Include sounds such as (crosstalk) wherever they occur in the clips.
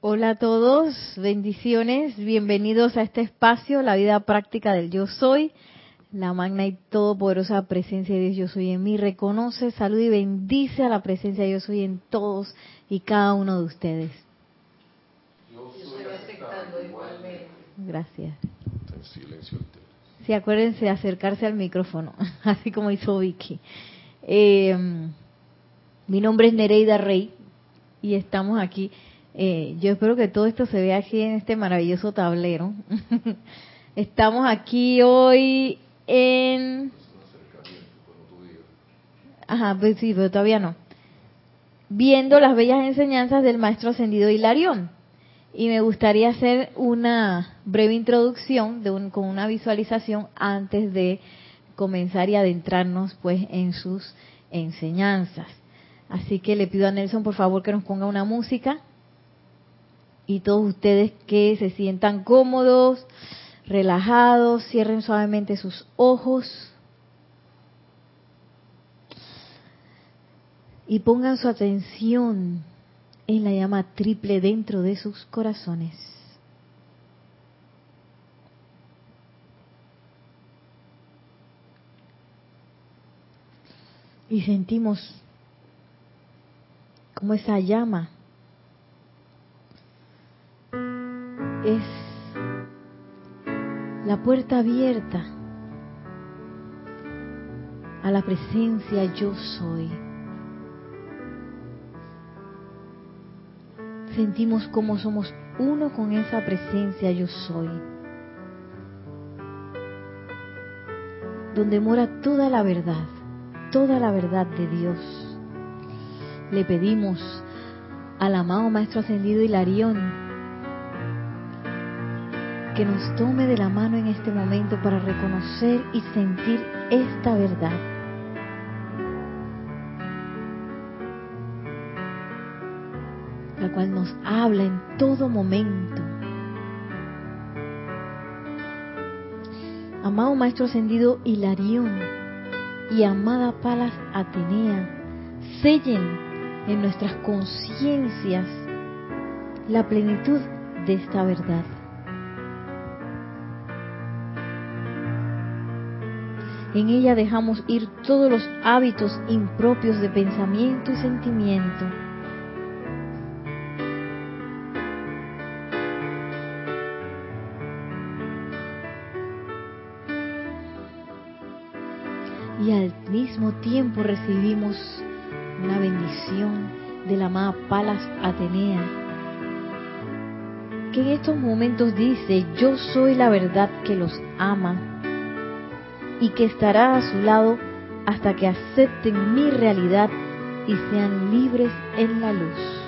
Hola a todos, bendiciones, bienvenidos a este espacio, la vida práctica del yo soy, la magna y todopoderosa presencia de Dios yo soy en mí, reconoce, saluda y bendice a la presencia de yo soy en todos y cada uno de ustedes. Yo soy aceptando igualmente. Gracias. En silencio. Sí, acuérdense de acercarse al micrófono, (laughs) así como hizo Vicky. Eh, mi nombre es Nereida Rey y estamos aquí eh, yo espero que todo esto se vea aquí en este maravilloso tablero. (laughs) Estamos aquí hoy en... Ajá, pues sí, pero todavía no. Viendo las bellas enseñanzas del maestro ascendido Hilarión. Y me gustaría hacer una breve introducción de con una visualización antes de comenzar y adentrarnos pues en sus enseñanzas. Así que le pido a Nelson por favor que nos ponga una música y todos ustedes que se sientan cómodos, relajados, cierren suavemente sus ojos y pongan su atención en la llama triple dentro de sus corazones. Y sentimos como esa llama es la puerta abierta a la presencia yo soy. Sentimos como somos uno con esa presencia yo soy. Donde mora toda la verdad, toda la verdad de Dios. Le pedimos al amado Maestro Ascendido Hilarión que nos tome de la mano en este momento para reconocer y sentir esta verdad. La cual nos habla en todo momento. Amado Maestro Ascendido Hilarión y amada Palas Atenea, sellen en nuestras conciencias la plenitud de esta verdad. En ella dejamos ir todos los hábitos impropios de pensamiento y sentimiento. Y al mismo tiempo recibimos una bendición de la amada Palas Atenea, que en estos momentos dice, yo soy la verdad que los ama y que estará a su lado hasta que acepten mi realidad y sean libres en la luz.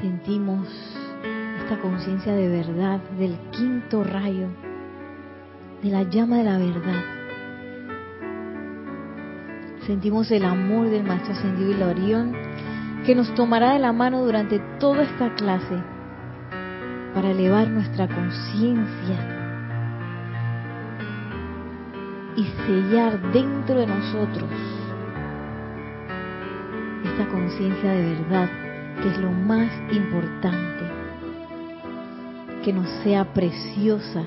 Sentimos esta conciencia de verdad del quinto rayo, de la llama de la verdad. Sentimos el amor del Maestro Ascendido Hilarión que nos tomará de la mano durante toda esta clase para elevar nuestra conciencia y sellar dentro de nosotros esta conciencia de verdad, que es lo más importante, que nos sea preciosa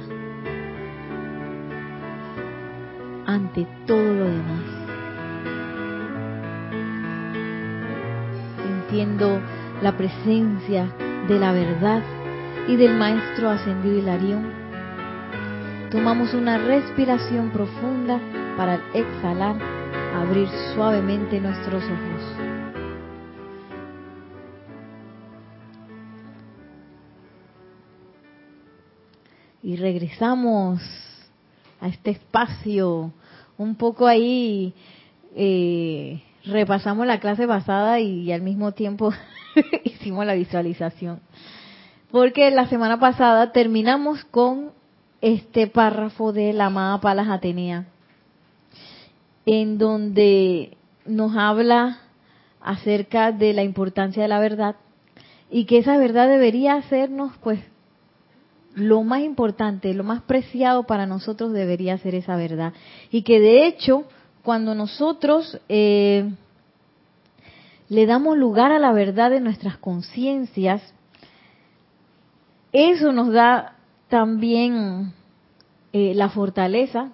ante todo lo demás. Entiendo la presencia de la verdad y del Maestro Ascendido Hilarión. Tomamos una respiración profunda para exhalar, abrir suavemente nuestros ojos. Y regresamos a este espacio, un poco ahí eh, repasamos la clase pasada y al mismo tiempo (laughs) hicimos la visualización porque la semana pasada terminamos con este párrafo de la amada Palas Atenea, en donde nos habla acerca de la importancia de la verdad y que esa verdad debería hacernos, pues, lo más importante, lo más preciado para nosotros debería ser esa verdad. Y que de hecho, cuando nosotros eh, le damos lugar a la verdad de nuestras conciencias, eso nos da también eh, la fortaleza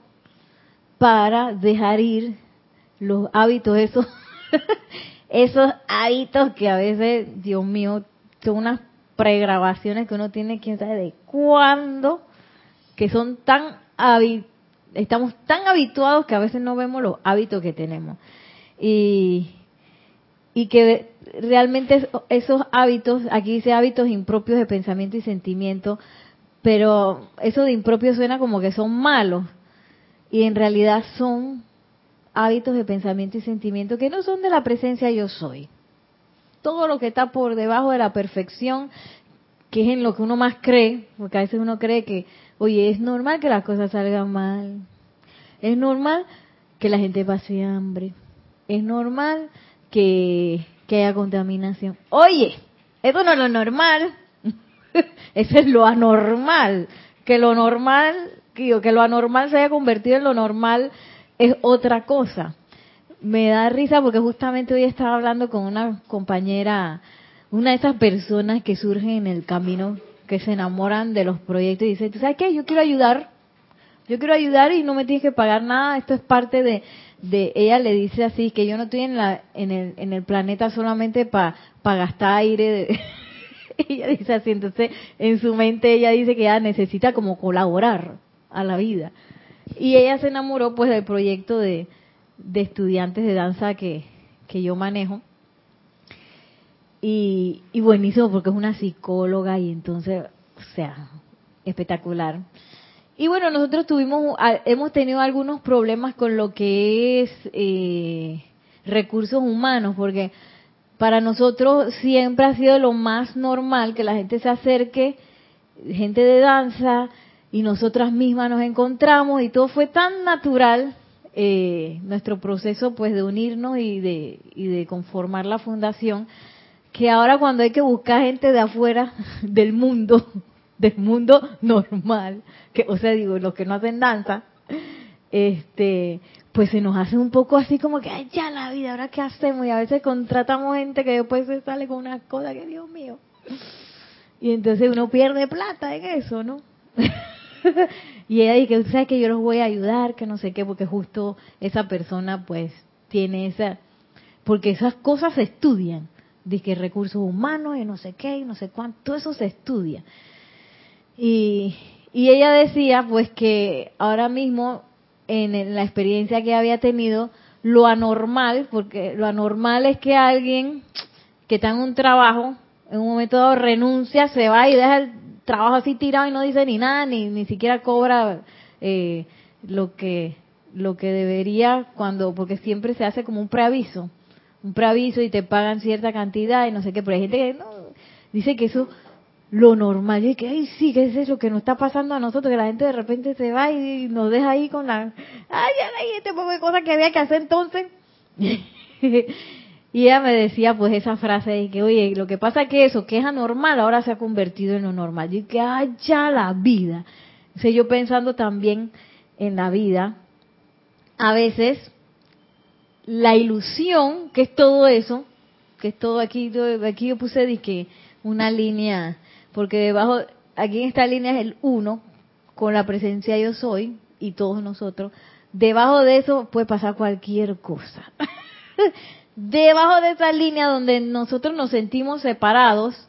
para dejar ir los hábitos, esos, (laughs) esos hábitos que a veces, Dios mío, son unas pregrabaciones que uno tiene, quién sabe de cuándo, que son tan estamos tan habituados que a veces no vemos los hábitos que tenemos. Y, y que realmente esos hábitos, aquí dice hábitos impropios de pensamiento y sentimiento, pero eso de impropio suena como que son malos y en realidad son hábitos de pensamiento y sentimiento que no son de la presencia yo soy. Todo lo que está por debajo de la perfección, que es en lo que uno más cree, porque a veces uno cree que, oye, es normal que las cosas salgan mal, es normal que la gente pase hambre, es normal que, que haya contaminación. Oye, eso no es lo normal, (laughs) eso es lo anormal, que lo normal que lo anormal se haya convertido en lo normal es otra cosa. Me da risa porque justamente hoy estaba hablando con una compañera, una de esas personas que surgen en el camino, que se enamoran de los proyectos y dice, ¿tú sabes qué? Yo quiero ayudar, yo quiero ayudar y no me tienes que pagar nada, esto es parte de, de ella le dice así, que yo no estoy en, la, en, el, en el planeta solamente para gastar aire. (laughs) Ella dice así, entonces en su mente ella dice que ella necesita como colaborar a la vida. Y ella se enamoró pues del proyecto de, de estudiantes de danza que, que yo manejo. Y, y, buenísimo porque es una psicóloga y entonces, o sea, espectacular. Y bueno, nosotros tuvimos, hemos tenido algunos problemas con lo que es eh, recursos humanos, porque para nosotros siempre ha sido lo más normal que la gente se acerque, gente de danza, y nosotras mismas nos encontramos y todo fue tan natural eh, nuestro proceso pues de unirnos y de, y de conformar la fundación que ahora cuando hay que buscar gente de afuera (laughs) del mundo del mundo normal que o sea digo los que no hacen danza este pues se nos hace un poco así como que ay ya la vida ahora qué hacemos y a veces contratamos gente que después se sale con una cosa que Dios mío y entonces uno pierde plata en eso no (laughs) y ella dice, ¿sabes que yo los voy a ayudar? Que no sé qué, porque justo esa persona pues tiene esa... Porque esas cosas se estudian. Dice que recursos humanos y no sé qué y no sé cuánto, todo eso se estudia. Y, y ella decía pues que ahora mismo en la experiencia que había tenido, lo anormal, porque lo anormal es que alguien que está en un trabajo, en un momento dado renuncia, se va y deja el trabajo así tirado y no dice ni nada, ni, ni siquiera cobra eh, lo que lo que debería cuando, porque siempre se hace como un preaviso, un preaviso y te pagan cierta cantidad y no sé qué, pero hay gente que no, dice que eso lo normal, y que, ay, sí, que es eso que nos está pasando a nosotros, que la gente de repente se va y nos deja ahí con la, ay, ay, este poco de cosas que había que hacer entonces. (laughs) Y ella me decía pues esa frase de que, oye, lo que pasa es que eso, que es anormal, ahora se ha convertido en lo normal. Y que, ay, ya la vida. O yo pensando también en la vida, a veces la ilusión, que es todo eso, que es todo aquí, aquí yo puse que una línea, porque debajo, aquí en esta línea es el uno, con la presencia yo soy, y todos nosotros, debajo de eso puede pasar cualquier cosa. (laughs) debajo de esa línea donde nosotros nos sentimos separados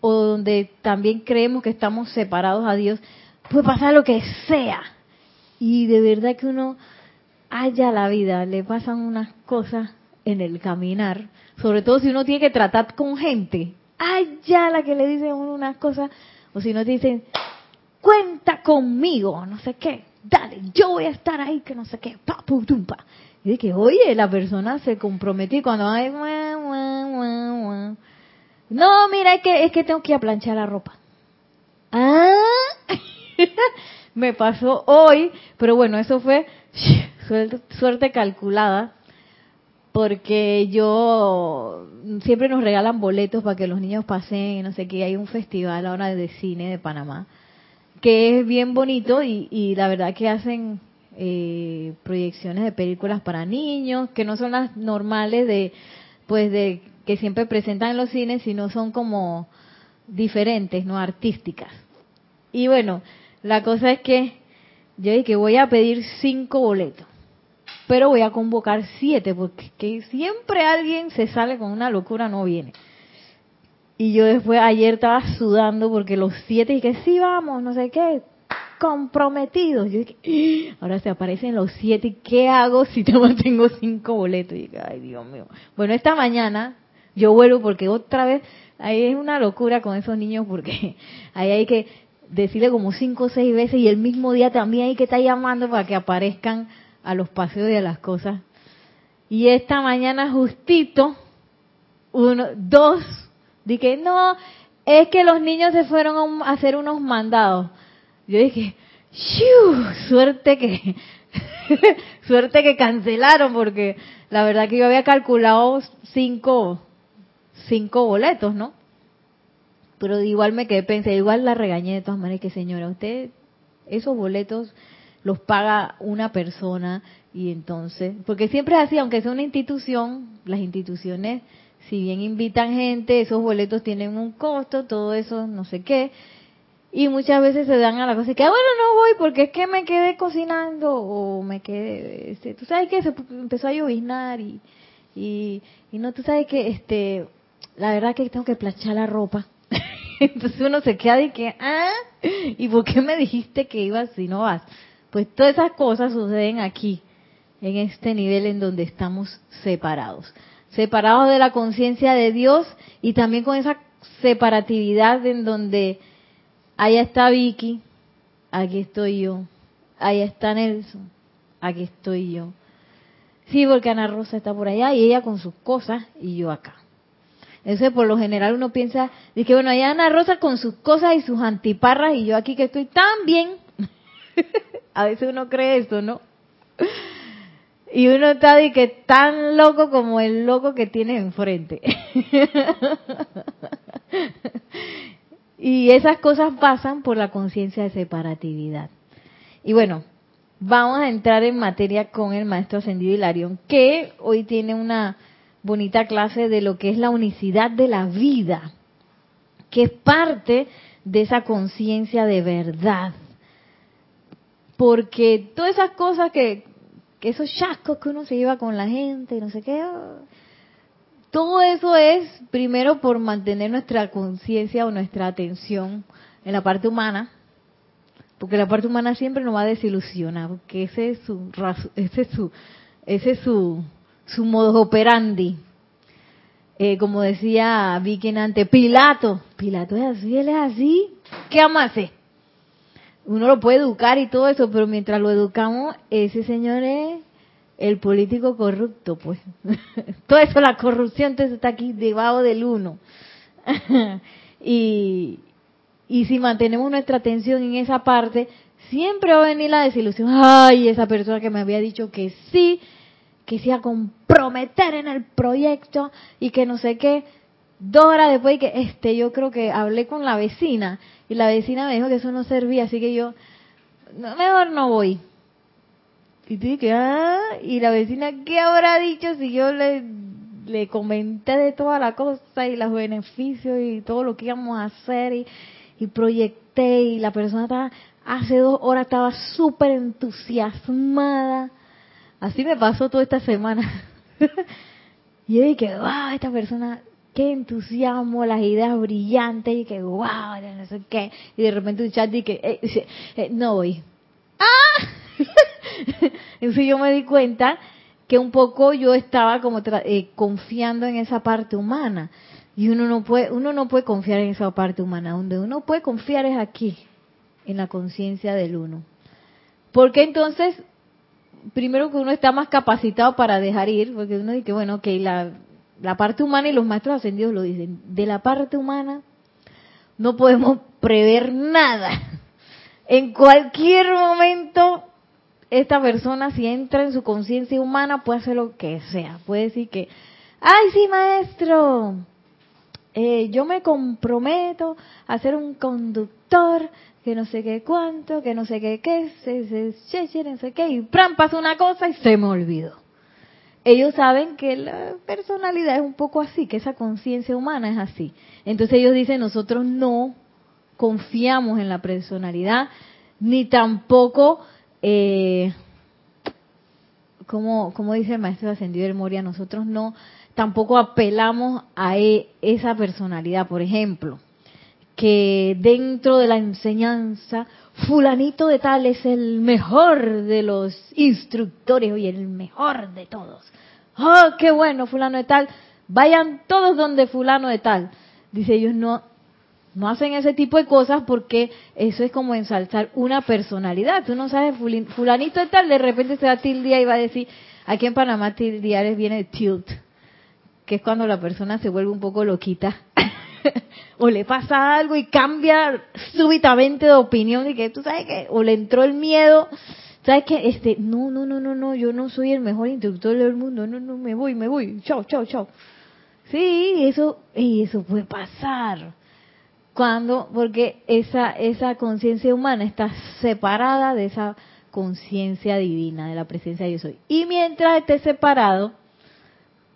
o donde también creemos que estamos separados a Dios, puede pasar lo que sea. Y de verdad que uno haya la vida, le pasan unas cosas en el caminar, sobre todo si uno tiene que tratar con gente. Ya la que le dicen unas cosas, o si no te dicen, cuenta conmigo, no sé qué, dale, yo voy a estar ahí, que no sé qué, pa, pum, tum, pa. Y de que, oye, la persona se comprometió cuando hay... No, mira, es que, es que tengo que ir a planchar la ropa. Ah, (laughs) me pasó hoy, pero bueno, eso fue (laughs) suerte, calculada, porque yo siempre nos regalan boletos para que los niños pasen, no sé qué, hay un festival ahora de cine de Panamá, que es bien bonito y, y la verdad que hacen eh, proyecciones de películas para niños, que no son las normales de pues de que siempre presentan en los cines, sino son como diferentes, no artísticas. Y bueno, la cosa es que yo dije que voy a pedir cinco boletos, pero voy a convocar siete, porque siempre alguien se sale con una locura, no viene. Y yo después ayer estaba sudando porque los siete y que sí vamos, no sé qué, comprometidos. Yo dije, ah, ahora se aparecen los siete, ¿qué hago si (laughs) tengo cinco boletos? Y dije, ay Dios mío. Bueno, esta mañana yo vuelvo porque otra vez, ahí es una locura con esos niños porque (laughs) ahí hay que decirle como cinco o seis veces y el mismo día también hay que estar llamando para que aparezcan a los paseos y a las cosas. Y esta mañana justito, uno, dos, dije, no, es que los niños se fueron a hacer unos mandados. Yo dije, suerte que, (laughs) suerte que cancelaron porque la verdad que yo había calculado cinco, cinco boletos, ¿no? Pero igual me quedé pensé, igual la regañé de todas maneras que señora, usted esos boletos los paga una persona y entonces, porque siempre es así, aunque sea una institución, las instituciones, si bien invitan gente, esos boletos tienen un costo, todo eso, no sé qué, y muchas veces se dan a la cosa que, ah, bueno, no voy porque es que me quedé cocinando o me quedé, este, tú sabes que se empezó a lloviznar y, y, y no, tú sabes que, este, la verdad que tengo que planchar la ropa. (laughs) Entonces uno se queda y que, ah, ¿y por qué me dijiste que ibas si no vas? Pues todas esas cosas suceden aquí, en este nivel en donde estamos separados. Separados de la conciencia de Dios y también con esa separatividad en donde allá está Vicky, aquí estoy yo. Allá está Nelson, aquí estoy yo. Sí, porque Ana Rosa está por allá y ella con sus cosas y yo acá. Entonces, por lo general uno piensa, dice, bueno, allá Ana Rosa con sus cosas y sus antiparras y yo aquí que estoy tan bien. (laughs) A veces uno cree eso, ¿no? Y uno está de que tan loco como el loco que tiene enfrente. y esas cosas pasan por la conciencia de separatividad. Y bueno, vamos a entrar en materia con el maestro ascendido Hilarión, que hoy tiene una bonita clase de lo que es la unicidad de la vida, que es parte de esa conciencia de verdad. Porque todas esas cosas que, que esos chascos que uno se lleva con la gente, no sé qué, todo eso es primero por mantener nuestra conciencia o nuestra atención en la parte humana, porque la parte humana siempre nos va a desilusionar, porque ese es su, ese es su, ese es su, su modo operandi. Eh, como decía Vicky antes, Pilato, Pilato es así, él es así, ¿qué vamos a hacer? Uno lo puede educar y todo eso, pero mientras lo educamos, ese señor es el político corrupto, pues. (laughs) todo eso, la corrupción, entonces está aquí debajo del uno. (laughs) y, y si mantenemos nuestra atención en esa parte, siempre va a venir la desilusión. Ay, esa persona que me había dicho que sí, que se iba a comprometer en el proyecto y que no sé qué. Dos horas después que este, yo creo que hablé con la vecina y la vecina me dijo que eso no servía, así que yo, mejor no voy. Y dije, ah, y la vecina, ¿qué habrá dicho si yo le, le comenté de toda la cosa y los beneficios y todo lo que íbamos a hacer y, y proyecté y la persona estaba, hace dos horas estaba súper entusiasmada Así me pasó toda esta semana. (laughs) y yo dije, wow, esta persona, qué entusiasmo, las ideas brillantes, y que wow, no sé qué. Y de repente un chat dije, eh, eh, no voy. ¡Ah! (laughs) Entonces yo me di cuenta que un poco yo estaba como eh, confiando en esa parte humana. Y uno no puede, uno no puede confiar en esa parte humana. Donde uno puede confiar es aquí, en la conciencia del uno. Porque entonces primero que uno está más capacitado para dejar ir, porque uno dice, bueno, que la, la parte humana y los maestros ascendidos lo dicen, de la parte humana no podemos prever nada. En cualquier momento, esta persona, si entra en su conciencia humana, puede hacer lo que sea. Puede decir que, ay, sí, maestro, eh, yo me comprometo a ser un conductor que no sé qué cuánto, que no sé qué qué, se, se, no sé qué, y pram, pasa una cosa y se me olvidó. Ellos saben que la personalidad es un poco así, que esa conciencia humana es así. Entonces ellos dicen, nosotros no confiamos en la personalidad, ni tampoco, eh, como, dice el maestro ascendido del Moria, nosotros no, tampoco apelamos a e, esa personalidad. Por ejemplo, que dentro de la enseñanza, fulanito de tal es el mejor de los instructores y el mejor de todos. ¡Oh, qué bueno, fulano de tal! Vayan todos donde fulano de tal. Dice, ellos no, no hacen ese tipo de cosas porque eso es como ensalzar una personalidad. Tú no sabes, fulanito de tal, de repente se va a tildear y va a decir, aquí en Panamá tildear viene tilt, que es cuando la persona se vuelve un poco loquita (laughs) o le pasa algo y cambia súbitamente de opinión y que tú sabes que o le entró el miedo. Sabes que este no no no no no yo no soy el mejor instructor del mundo. No no me voy me voy. Chao chao chao. Sí eso y eso puede pasar. Cuando porque esa esa conciencia humana está separada de esa conciencia divina de la presencia de yo soy. Y mientras esté separado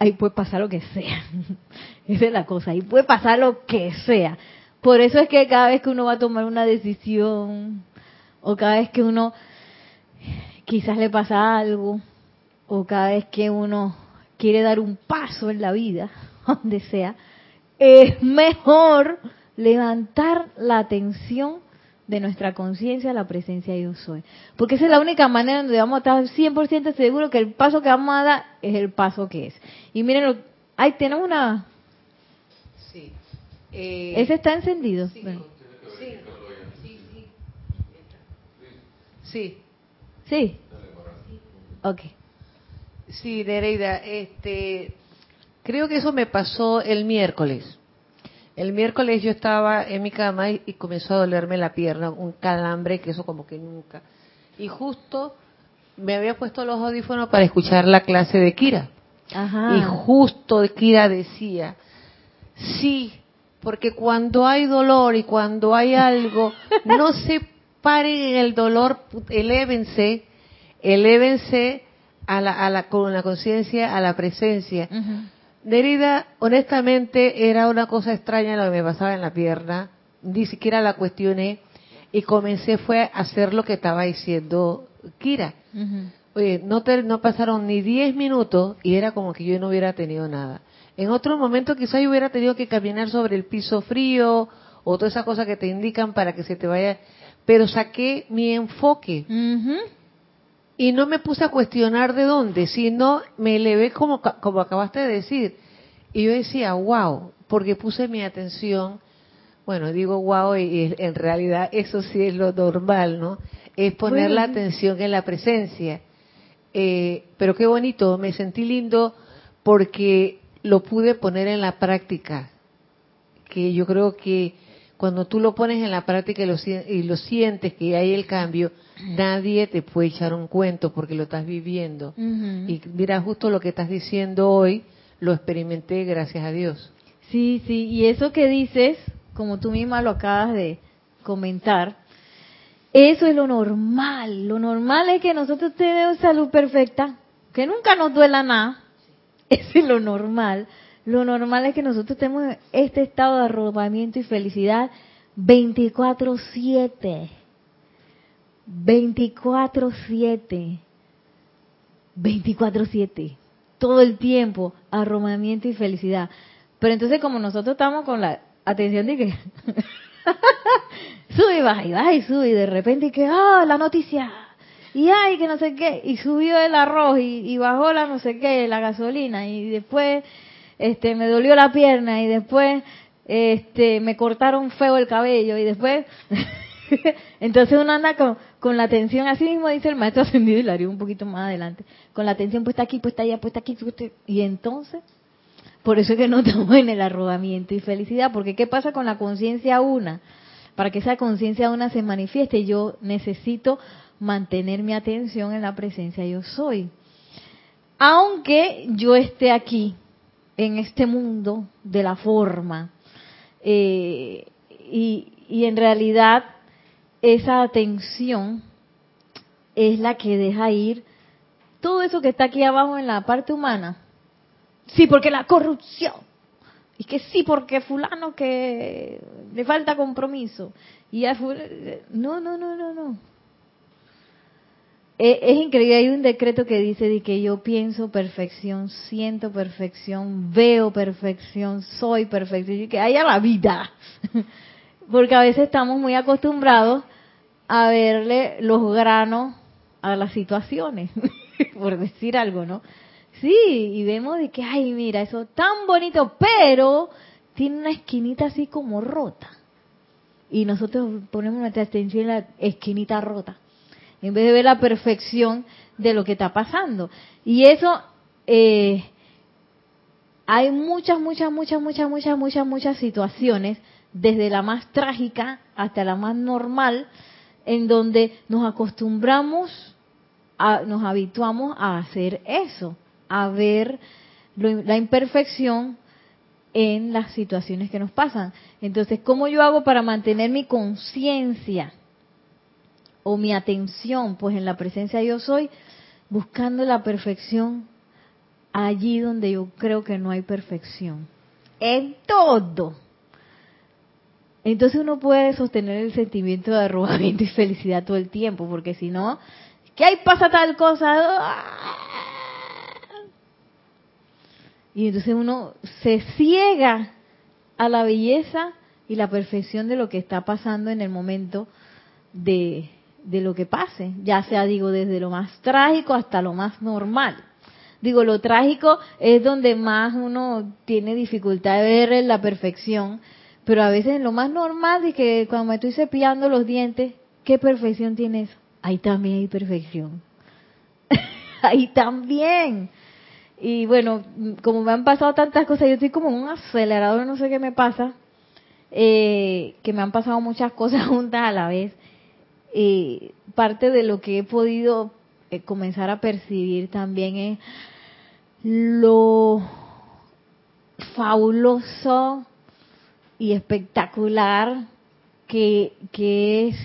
ahí puede pasar lo que sea. (laughs) Esa es la cosa, ahí puede pasar lo que sea. Por eso es que cada vez que uno va a tomar una decisión, o cada vez que uno quizás le pasa algo, o cada vez que uno quiere dar un paso en la vida, (laughs) donde sea, es mejor levantar la atención de nuestra conciencia la presencia de yo soy. Porque esa es la única manera donde vamos a estar 100% seguros que el paso que vamos a dar es el paso que es. Y miren, ahí tenemos una... Sí. Eh, ese está encendido. Sí. Sí. Sí. Ok. Sí, Nereida, este, creo que eso me pasó el miércoles. El miércoles yo estaba en mi cama y, comenzó a dolerme la pierna, un calambre que eso como que nunca. Y justo me había puesto los audífonos para escuchar la clase de Kira. Y justo Kira decía, sí, porque cuando hay dolor y cuando hay algo, no se paren en el dolor, elévense, elévense a la, a la, con la conciencia, a la presencia. Derida, honestamente, era una cosa extraña lo que me pasaba en la pierna. Ni siquiera la cuestioné y comencé fue a hacer lo que estaba diciendo Kira. Oye, no, no pasaron ni 10 minutos y era como que yo no hubiera tenido nada. En otro momento quizás yo hubiera tenido que caminar sobre el piso frío o todas esas cosas que te indican para que se te vaya. Pero saqué mi enfoque. Y no me puse a cuestionar de dónde, sino me elevé como, como acabaste de decir. Y yo decía, wow, porque puse mi atención, bueno, digo wow, y, en realidad eso sí es lo normal, ¿no? Es poner la atención en la presencia. Eh, pero qué bonito, me sentí lindo porque lo pude poner en la práctica. Que yo creo que cuando tú lo pones en la práctica y lo, y lo sientes que hay el cambio, nadie te puede echar un cuento porque lo estás viviendo. Y mira, justo lo que estás diciendo hoy, lo experimenté gracias a Dios. Sí, sí, y eso que dices, como tú misma lo acabas de comentar, eso es lo normal. Lo normal es que nosotros tenemos salud perfecta, que nunca nos duela nada. Es lo normal. Lo normal es que nosotros tenemos este estado de arrobamiento y felicidad 24/7. 24-7. 24-7. Todo el tiempo, arromamiento y felicidad. Pero entonces como nosotros estamos con la atención de que (laughs) sube y baja y baja y sube y de repente que, ah, la noticia. Y ay, que no sé qué. Y subió el arroz y, bajó la no sé qué, la gasolina. Y después este me dolió la pierna y después este me cortaron feo el cabello y después (laughs) Entonces uno anda con, la atención, así mismo dice el maestro (laughs) ascendido y lo haría un poquito más adelante, con la atención puesta aquí, puesta allá, puesta aquí, y entonces, por eso es que no (laughs) estamos en el arrobamiento y felicidad, porque ¿qué pasa con la conciencia una? Para que esa conciencia una se manifieste, yo necesito mantener mi atención en la presencia yo soy. Aunque yo esté aquí, en este mundo de la forma, eh, y, y en realidad esa atención es la que deja ir todo eso que está aquí abajo en la parte humana. Sí, porque la corrupción. Y que sí, porque fulano que le falta compromiso. Y ya no, no, no, no, no. Es, es, increíble, hay un decreto que dice de que yo pienso perfección, siento perfección, veo perfección, soy perfección, y que haya la vida. (laughs) Porque a veces estamos muy acostumbrados a verle los granos a las situaciones, (laughs) por decir algo, ¿no? Sí, y vemos de que, ay, mira, eso tan bonito, pero tiene una esquinita así como rota. Y nosotros ponemos nuestra atención en la esquinita rota, en vez de ver la perfección de lo que está pasando. Y eso, eh, hay muchas, muchas, muchas, muchas, muchas, muchas, muchas situaciones, desde la más trágica hasta la más normal, en donde nos acostumbramos, a, nos habituamos a hacer eso a ver la imperfección en las situaciones que nos pasan. Entonces, ¿cómo yo hago para mantener mi conciencia o mi atención? Pues en la presencia yo soy, buscando la perfección allí donde yo creo que no hay perfección. En todo. Entonces uno puede sostener el sentimiento de arrobamiento y felicidad todo el tiempo, porque si no, ¿qué hay pasa tal cosa? Y entonces uno se ciega a la belleza y la perfección de lo que está pasando en el momento de, de lo que pase, ya sea, digo, desde lo más trágico hasta lo más normal. Digo, lo trágico es donde más uno tiene dificultad de ver la perfección, pero a veces lo más normal, de que cuando me estoy cepillando los dientes, ¿qué perfección tiene eso? Ahí también hay perfección. (laughs) Ahí también. Y bueno, como me han pasado tantas cosas, yo estoy como un acelerador, no sé qué me pasa, eh, que me han pasado muchas (laughs) cosas juntas a la vez. Eh, parte de lo que he podido eh, comenzar a percibir también es lo fabuloso y espectacular que, que es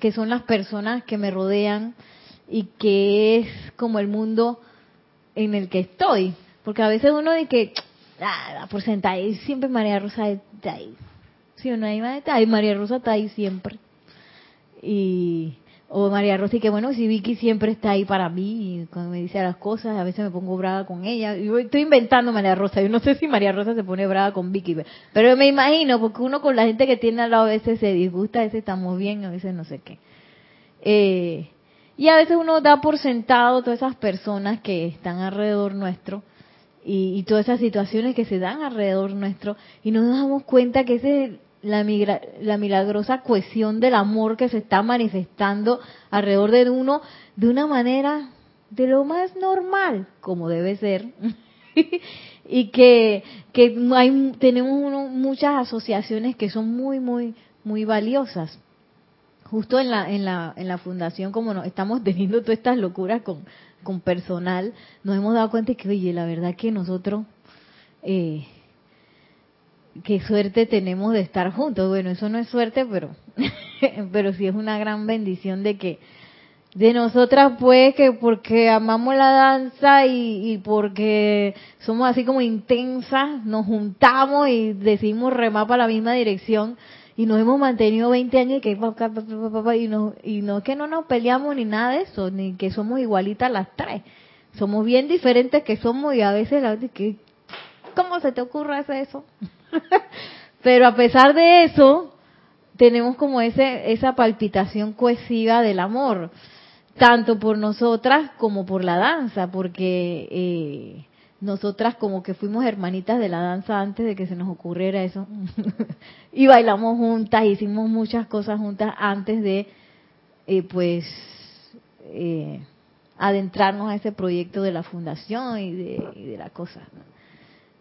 que son las personas que me rodean y que es como el mundo en el que estoy. Porque a veces uno dice que, ah, por sentada, siempre María Rosa está ahí. Si uno hay ahí, María Rosa está ahí siempre. Y, o María Rosa, y que bueno, si Vicky siempre está ahí para mí, cuando me dice las cosas, a veces me pongo brava con ella. Yo estoy inventando María Rosa, yo no sé si María Rosa se pone brava con Vicky, pero me imagino, porque uno con la gente que tiene al lado a veces se disgusta, a veces estamos bien, a veces no sé qué. Eh, y a veces uno da por sentado todas esas personas que están alrededor nuestro y, todas esas situaciones que se dan alrededor nuestro y no nos damos cuenta que es la, la milagrosa cohesión del amor que se está manifestando alrededor de uno de una manera de lo más normal, como debe ser. (laughs) y que, que hay, tenemos muchas asociaciones que son muy, muy, muy valiosas justo en la, en la, en la fundación, como no, estamos teniendo todas estas locuras con, con personal, nos hemos dado cuenta que, oye, la verdad que nosotros, eh, qué suerte tenemos de estar juntos. Bueno, eso no es suerte, pero, (laughs) pero sí es una gran bendición de que, de nosotras pues que porque amamos la danza y, porque somos así como intensas, nos juntamos y decidimos remar para la misma dirección y nos hemos mantenido 20 años y que y no y no que no nos peleamos ni nada de eso ni que somos igualitas las tres. Somos bien diferentes que somos y a veces la que cómo se te ocurre hacer eso (laughs) pero a pesar de eso tenemos como ese esa palpitación cohesiva del amor tanto por nosotras como por la danza porque eh, nosotras como que fuimos hermanitas de la danza antes de que se nos ocurriera eso. (laughs) y bailamos juntas, hicimos muchas cosas juntas antes de, eh, pues, eh, adentrarnos a ese proyecto de la fundación y de, la cosa.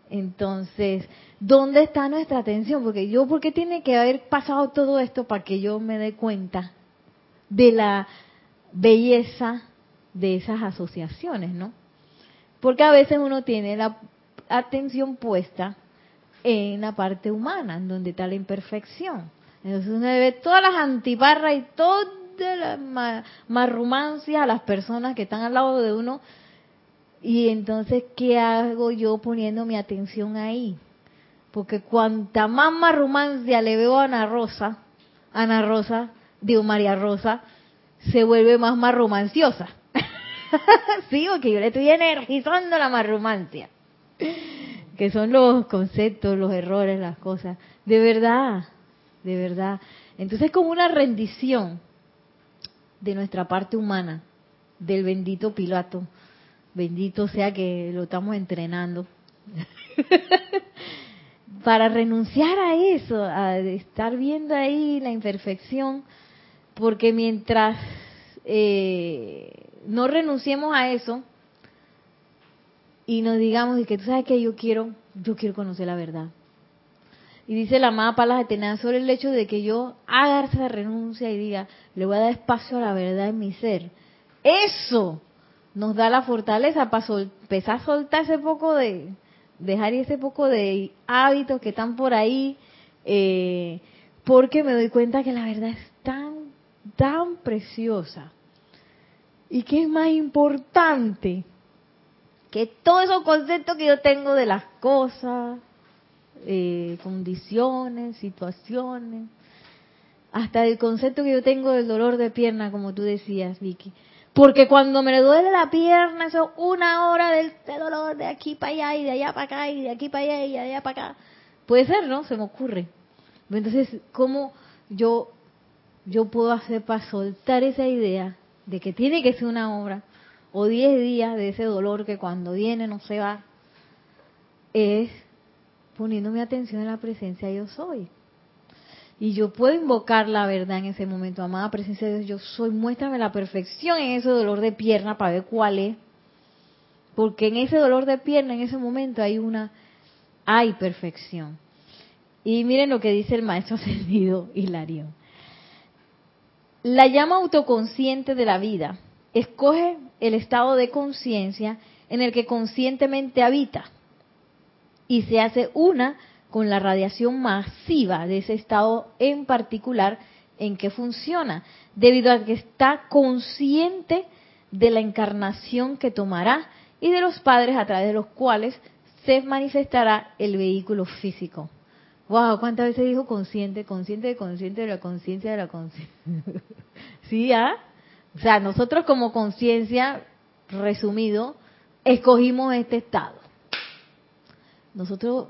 Entonces, ¿dónde está nuestra atención? Porque yo, ¿por qué tiene que haber pasado todo esto para que yo me dé cuenta de la belleza de esas asociaciones, ¿no? Porque a veces uno tiene la atención puesta en la parte humana, en donde está la imperfección. Entonces uno ve todas las antiparras y todas las marrumancias a las personas que están al lado de uno Y entonces, ¿qué hago yo poniendo mi atención ahí? Porque cuanta más marrumancia le veo a Ana Rosa, Ana Rosa, digo María Rosa, se vuelve más marrumanciosa. (laughs) sí, porque yo le estoy energizando la marrumancia. Que son los conceptos, los errores, las cosas. De verdad, de verdad. Entonces es como una rendición de nuestra parte humana, del bendito Pilato. Bendito sea que lo estamos entrenando. (laughs) Para renunciar a eso, a estar viendo ahí la imperfección, porque mientras eh, no renunciemos a eso y nos digamos que tú sabes que yo quiero, yo quiero conocer la verdad. Y dice la amada Palas Atenea sobre el hecho de que yo haga esa renuncia y diga, le voy a dar espacio a la verdad en mi ser. Eso nos da la fortaleza para empezar a soltar ese poco de, dejar ese poco de hábitos que están por ahí, eh, porque me doy cuenta que la verdad es tan, tan preciosa. Y que es más importante que todos esos conceptos que yo tengo de las cosas, eh, condiciones, situaciones, hasta el concepto que yo tengo del dolor de pierna, como tú decías, Vicky. Porque cuando me duele la pierna, eso una hora del, de dolor de aquí para allá y de allá para acá y de aquí para allá y de allá para acá. Puede ser, ¿no? Se me ocurre. Entonces, ¿cómo yo, yo puedo hacer para soltar esa idea de que tiene que ser una hora o diez días de ese dolor que cuando viene no se va? Es poniendo mi atención en la presencia yo soy. Y yo puedo invocar la verdad en ese momento. Amada presencia de Dios, yo soy. Muéstrame la perfección en ese dolor de pierna para ver cuál es. Porque en ese dolor de pierna, en ese momento, hay una, hay perfección. Y miren lo que dice el maestro (laughs) ascendido Hilario. La llama autoconsciente de la vida escoge el estado de conciencia en el que conscientemente habita y se hace una con la radiación masiva de ese estado en particular en que funciona, debido a que está consciente de la encarnación que tomará y de los padres a través de los cuales se manifestará el vehículo físico. Wow, ¿cuántas veces dijo consciente, consciente consciente de la conciencia de la conciencia? (laughs) ¿Sí, ah? O sea, nosotros como conciencia, resumido, escogimos este estado. Nosotros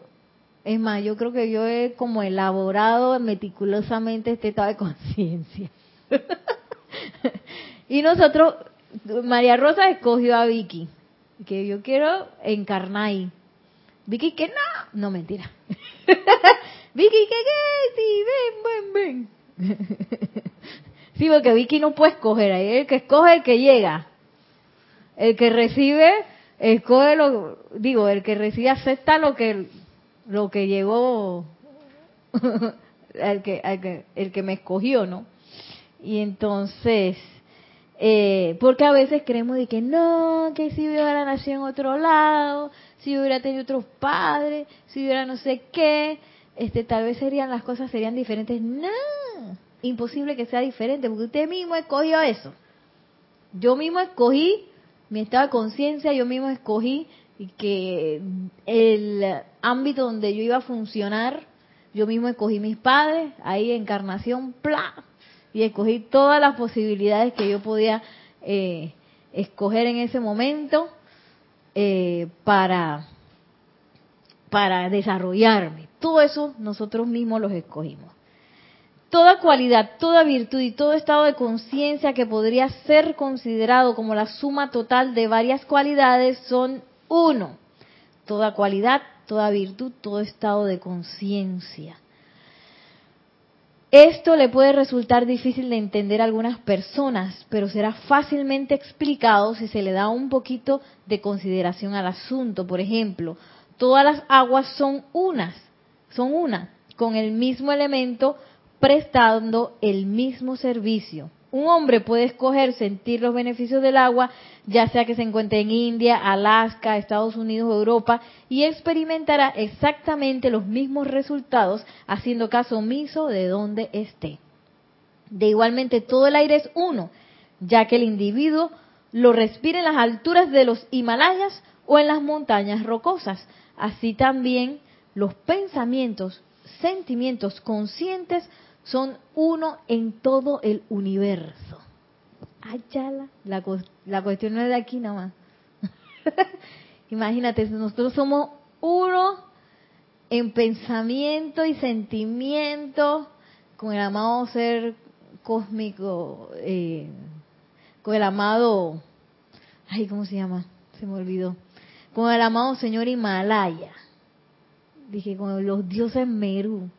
es más, yo creo que yo he como elaborado meticulosamente este estado de conciencia. (laughs) y nosotros, María Rosa escogió a Vicky, que yo quiero encarnar ahí. Vicky que no, no mentira. (laughs) Vicky que sí, ven, ven, ven. (laughs) sí, porque Vicky no puede escoger, ahí el que escoge el que llega. El que recibe, escoge lo, digo, el que recibe acepta lo que lo que llegó, (laughs) el, que, el que me escogió, ¿no? Y entonces, eh, porque a veces creemos de que no, que si hubiera nacido en otro lado, si hubiera tenido otros padres, si hubiera no sé qué, este, tal vez serían las cosas serían diferentes. No, imposible que sea diferente, porque usted mismo escogió eso. Yo mismo escogí mi estado de conciencia, yo mismo escogí y que el ámbito donde yo iba a funcionar, yo mismo escogí mis padres, ahí encarnación, ¡pla! y escogí todas las posibilidades que yo podía eh, escoger en ese momento eh, para, para desarrollarme. Todo eso nosotros mismos los escogimos. Toda cualidad, toda virtud y todo estado de conciencia que podría ser considerado como la suma total de varias cualidades son uno, toda cualidad, toda virtud, todo estado de conciencia. Esto le puede resultar difícil de entender a algunas personas, pero será fácilmente explicado si se le da un poquito de consideración al asunto. Por ejemplo, todas las aguas son unas, son una, con el mismo elemento prestando el mismo servicio. Un hombre puede escoger sentir los beneficios del agua, ya sea que se encuentre en India, Alaska, Estados Unidos o Europa, y experimentará exactamente los mismos resultados haciendo caso omiso de donde esté. De igualmente, todo el aire es uno, ya que el individuo lo respira en las alturas de los Himalayas o en las montañas rocosas. Así también los pensamientos, sentimientos conscientes son uno en todo el universo. Ayala, la, la cuestión no es de aquí nada más. (laughs) Imagínate, nosotros somos uno en pensamiento y sentimiento con el amado ser cósmico, eh, con el amado, ay, ¿cómo se llama? Se me olvidó. Con el amado Señor Himalaya. Dije, con los dioses Merú.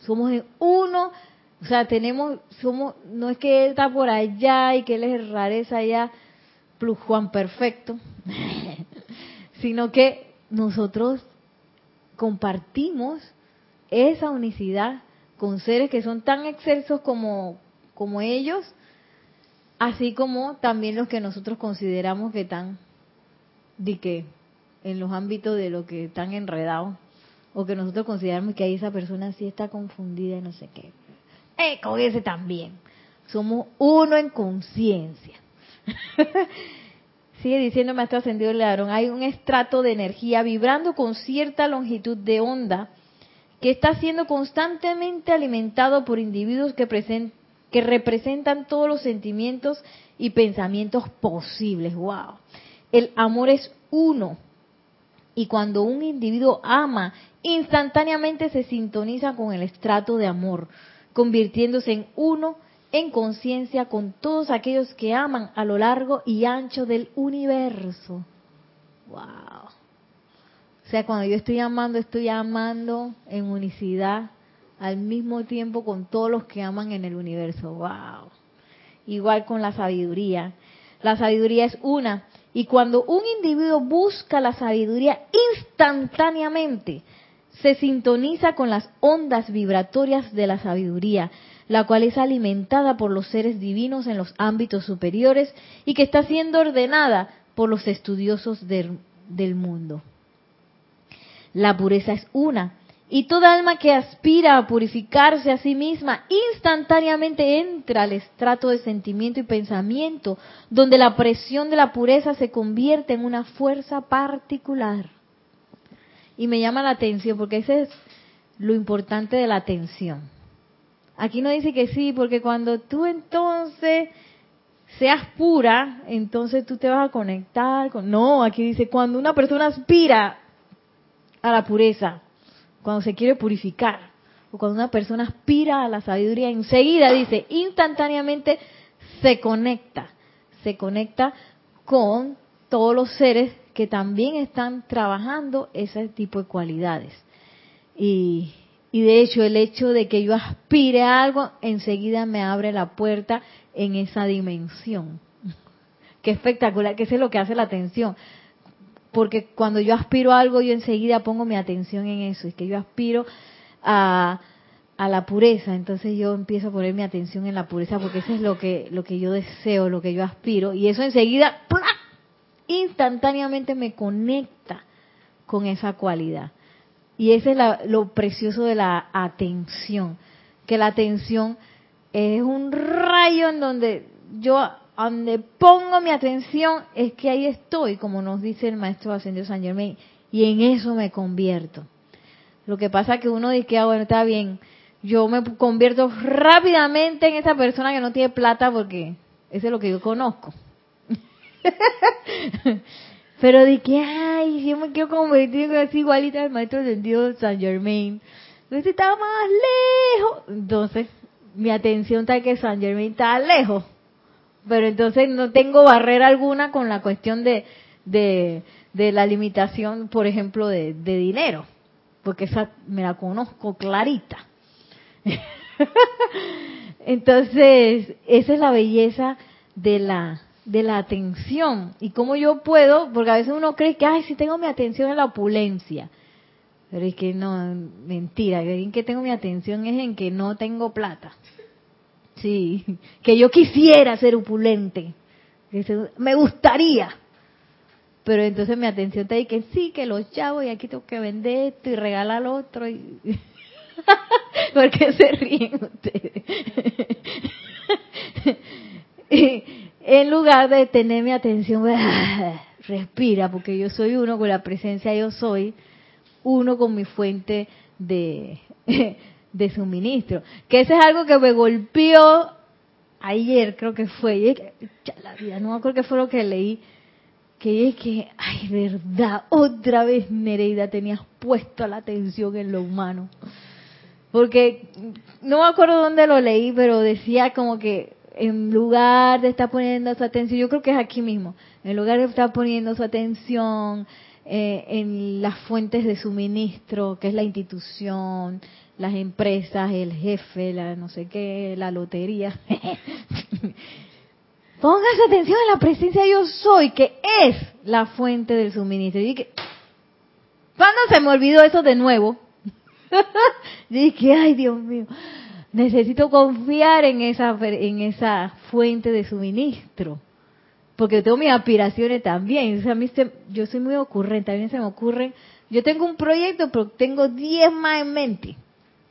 Somos uno, o sea, tenemos, somos, no es que Él está por allá y que Él es rareza allá, plus Juan perfecto, (laughs) sino que nosotros compartimos esa unicidad con seres que son tan excelsos como, como ellos, así como también los que nosotros consideramos que están de que en los ámbitos de lo que están enredados o que nosotros consideramos que ahí esa persona sí está confundida y no sé qué. Eh, con ese también. Somos uno en conciencia. (laughs) Sigue diciendo Maestro Ascendido Learón, hay un estrato de energía vibrando con cierta longitud de onda que está siendo constantemente alimentado por individuos que, que representan todos los sentimientos y pensamientos posibles. ¡Wow! El amor es uno. Y cuando un individuo ama, instantáneamente se sintoniza con el estrato de amor, convirtiéndose en uno en conciencia con todos aquellos que aman a lo largo y ancho del universo. ¡Wow! O sea, cuando yo estoy amando, estoy amando en unicidad al mismo tiempo con todos los que aman en el universo. ¡Wow! Igual con la sabiduría. La sabiduría es una. Y cuando un individuo busca la sabiduría instantáneamente, se sintoniza con las ondas vibratorias de la sabiduría, la cual es alimentada por los seres divinos en los ámbitos superiores y que está siendo ordenada por los estudiosos del, mundo. La pureza es una. Y toda alma que aspira a purificarse a sí misma instantáneamente entra al estrato de sentimiento y pensamiento, donde la presión de la pureza se convierte en una fuerza particular. Y me llama la atención porque ese es lo importante de la atención. Aquí no dice que sí, porque cuando tú entonces seas pura, entonces tú te vas a conectar con... No, aquí dice, cuando una persona aspira a la pureza, cuando se quiere purificar, o cuando una persona aspira a la sabiduría, enseguida dice, instantáneamente se conecta, se conecta con todos los seres que también están trabajando ese tipo de cualidades. Y, y de hecho el hecho de que yo aspire a algo, enseguida me abre la puerta en esa dimensión. (laughs) Qué espectacular, que eso es lo que hace la atención porque cuando yo aspiro a algo, yo enseguida pongo mi atención en eso, es que yo aspiro a, la pureza, entonces yo empiezo a poner mi atención en la pureza, porque eso es lo que, lo que yo deseo, lo que yo aspiro, y eso enseguida, instantáneamente me conecta con esa cualidad. Y ese es lo precioso de la atención, que la atención es un rayo en donde yo donde pongo mi atención es que ahí estoy, como nos dice el maestro ascendido San Germain, y en eso me convierto. Lo que pasa que uno dice, ah, bueno, está bien, yo me convierto rápidamente en esa persona que no tiene plata porque eso es lo que yo conozco. (laughs) Pero de que, ay, yo me quiero convertir así igualita al maestro ascendido San Germain. Entonces está más lejos. Entonces, mi atención está que San Germain está lejos pero entonces no tengo barrera alguna con la cuestión de, de, la limitación, por ejemplo, de, de dinero, porque esa me la conozco clarita. (laughs) entonces, esa es la belleza de la de la atención y cómo yo puedo, porque a veces uno cree que, ay, si tengo mi atención en la opulencia, pero es que no, mentira, en que tengo mi atención es en que no tengo plata. Sí, que yo quisiera ser opulente. Me gustaría. Pero entonces mi atención está ahí que sí, que los chavos y aquí tengo que vender esto y regalar al otro. Y... (laughs) ¿Por qué se ríen ustedes? (laughs) en lugar de tener mi atención, (sighs) respira, porque yo soy uno con la presencia, yo soy uno con mi fuente de, (laughs) de suministro. Que ese es algo que me golpeó ayer, creo que fue, la vida, no me acuerdo qué fue lo que leí, que es que, ay, verdad, otra vez Nereida tenías puesto la atención en lo humano. Porque no me acuerdo dónde lo leí, pero decía como que en lugar de estar poniendo su atención, yo creo que es aquí mismo, en lugar de estar poniendo su atención eh, en las fuentes de suministro, que es la institución, las empresas, el jefe, la no sé qué, la lotería. (laughs) Póngase atención en la presencia yo soy, que es la fuente del suministro. Y que, ¿Cuándo se me olvidó eso de nuevo? (laughs) dije, ay Dios mío, necesito confiar en esa, en esa fuente de suministro. Porque tengo mis aspiraciones también. O mí yo soy muy ocurrente, también se me ocurre. Yo tengo un proyecto, pero tengo 10 más en mente.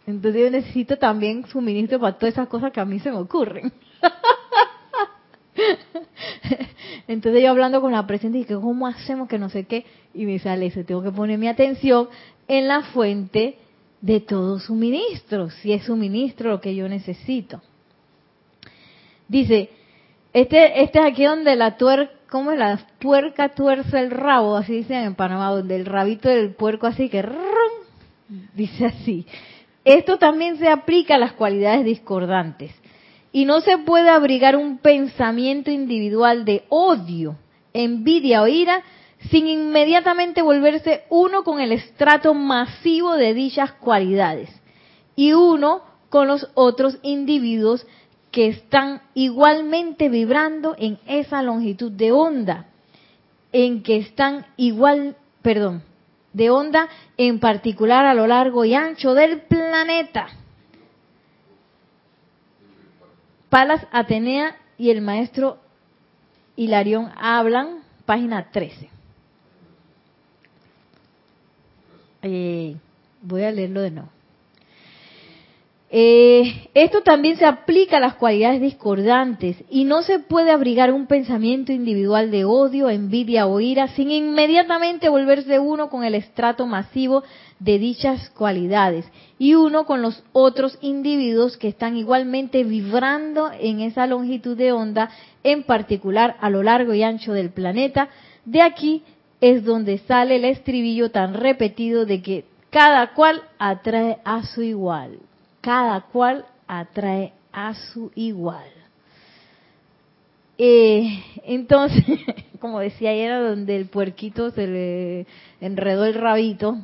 Entonces yo necesito también suministro para todas esas cosas que a mí se me ocurren. (laughs) Entonces yo hablando con la presencia y que cómo hacemos que no sé qué y me sale eso, tengo que poner mi atención en la fuente de todo suministro, si es suministro lo que yo necesito. Dice, este, este es aquí donde la tuerca, ¿cómo es? La puerca tuerce el rabo, así dicen en Panamá, donde el rabito del puerco así que dice así. Esto también se aplica a las cualidades discordantes. Y no se puede abrigar un pensamiento individual de odio, envidia o ira sin inmediatamente volverse uno con el estrato masivo de dichas cualidades y uno con los otros individuos que están igualmente vibrando en esa longitud de onda, en que están igual, perdón, de onda en particular a lo largo y ancho del planeta. Palas Atenea y el maestro Hilarión hablan, página 13. Eh, voy a leerlo de nuevo. Eh, esto también se aplica a las cualidades discordantes y no se puede abrigar un pensamiento individual de odio, envidia o ira sin inmediatamente volverse uno con el estrato masivo de dichas cualidades y uno con los otros individuos que están igualmente vibrando en esa longitud de onda, en particular a lo largo y ancho del planeta. De aquí es donde sale el estribillo tan repetido de que cada cual atrae a su igual cada cual atrae a su igual. Eh, entonces, (laughs) como decía ayer, donde el puerquito se le enredó el rabito,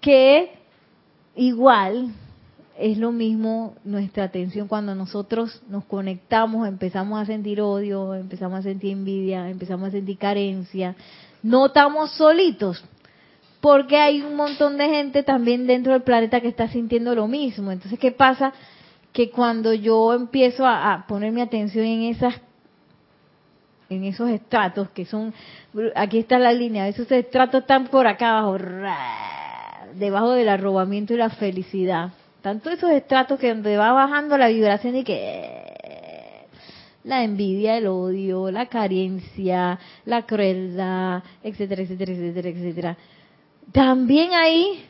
que igual es lo mismo nuestra atención cuando nosotros nos conectamos, empezamos a sentir odio, empezamos a sentir envidia, empezamos a sentir carencia. No estamos solitos, porque hay un montón de gente también dentro del planeta que está sintiendo lo mismo. Entonces, ¿qué pasa? Que cuando yo empiezo a, poner mi atención en esas en esos estratos que son aquí está la línea esos estratos están por acá abajo debajo del arrobamiento y la felicidad tanto esos estratos que donde va bajando la vibración y que la envidia, el odio, la carencia, la crueldad, etcétera, etcétera, etcétera, etcétera. También ahí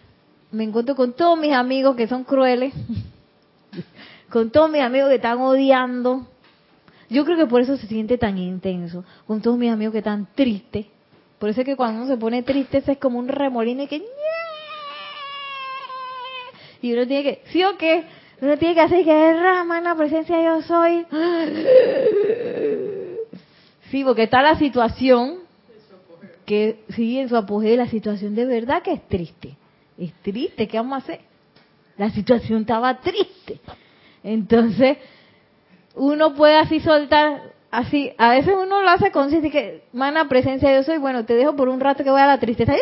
me encuentro con todos mis amigos que son crueles, (laughs) con todos mis amigos que están odiando. Yo creo que por eso se siente tan intenso, con todos mis amigos que están tristes. Por eso es que cuando uno se pone triste, es como un remolino y que... Y uno tiene que, ¿sí o qué? Uno tiene que hacer que derrama en la presencia yo soy. Sí, porque está la situación que sigue en su apogeo la situación de verdad que es triste. Es triste, ¿qué vamos a hacer? La situación estaba triste. Entonces, uno puede así soltar, así, a veces uno lo hace consciente que, mana presencia yo soy, bueno, te dejo por un rato que voy a la tristeza.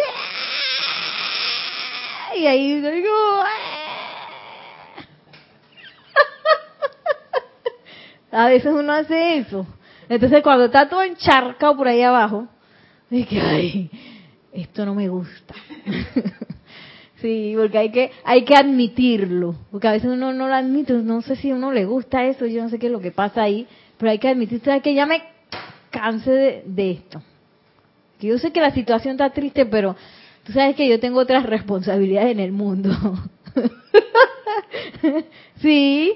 Y ahí digo, (laughs) a veces uno hace eso. Entonces cuando está todo encharcado por ahí abajo, de que, ay, esto no me gusta. (laughs) sí, porque hay que, hay que admitirlo, porque a veces uno no lo admite, no sé si a uno le gusta eso, yo no sé qué es lo que pasa ahí, pero hay que admitir que ya me canse de, de esto. Que yo sé que la situación está triste, pero tú sabes que yo tengo otras responsabilidades en el mundo. (laughs) sí,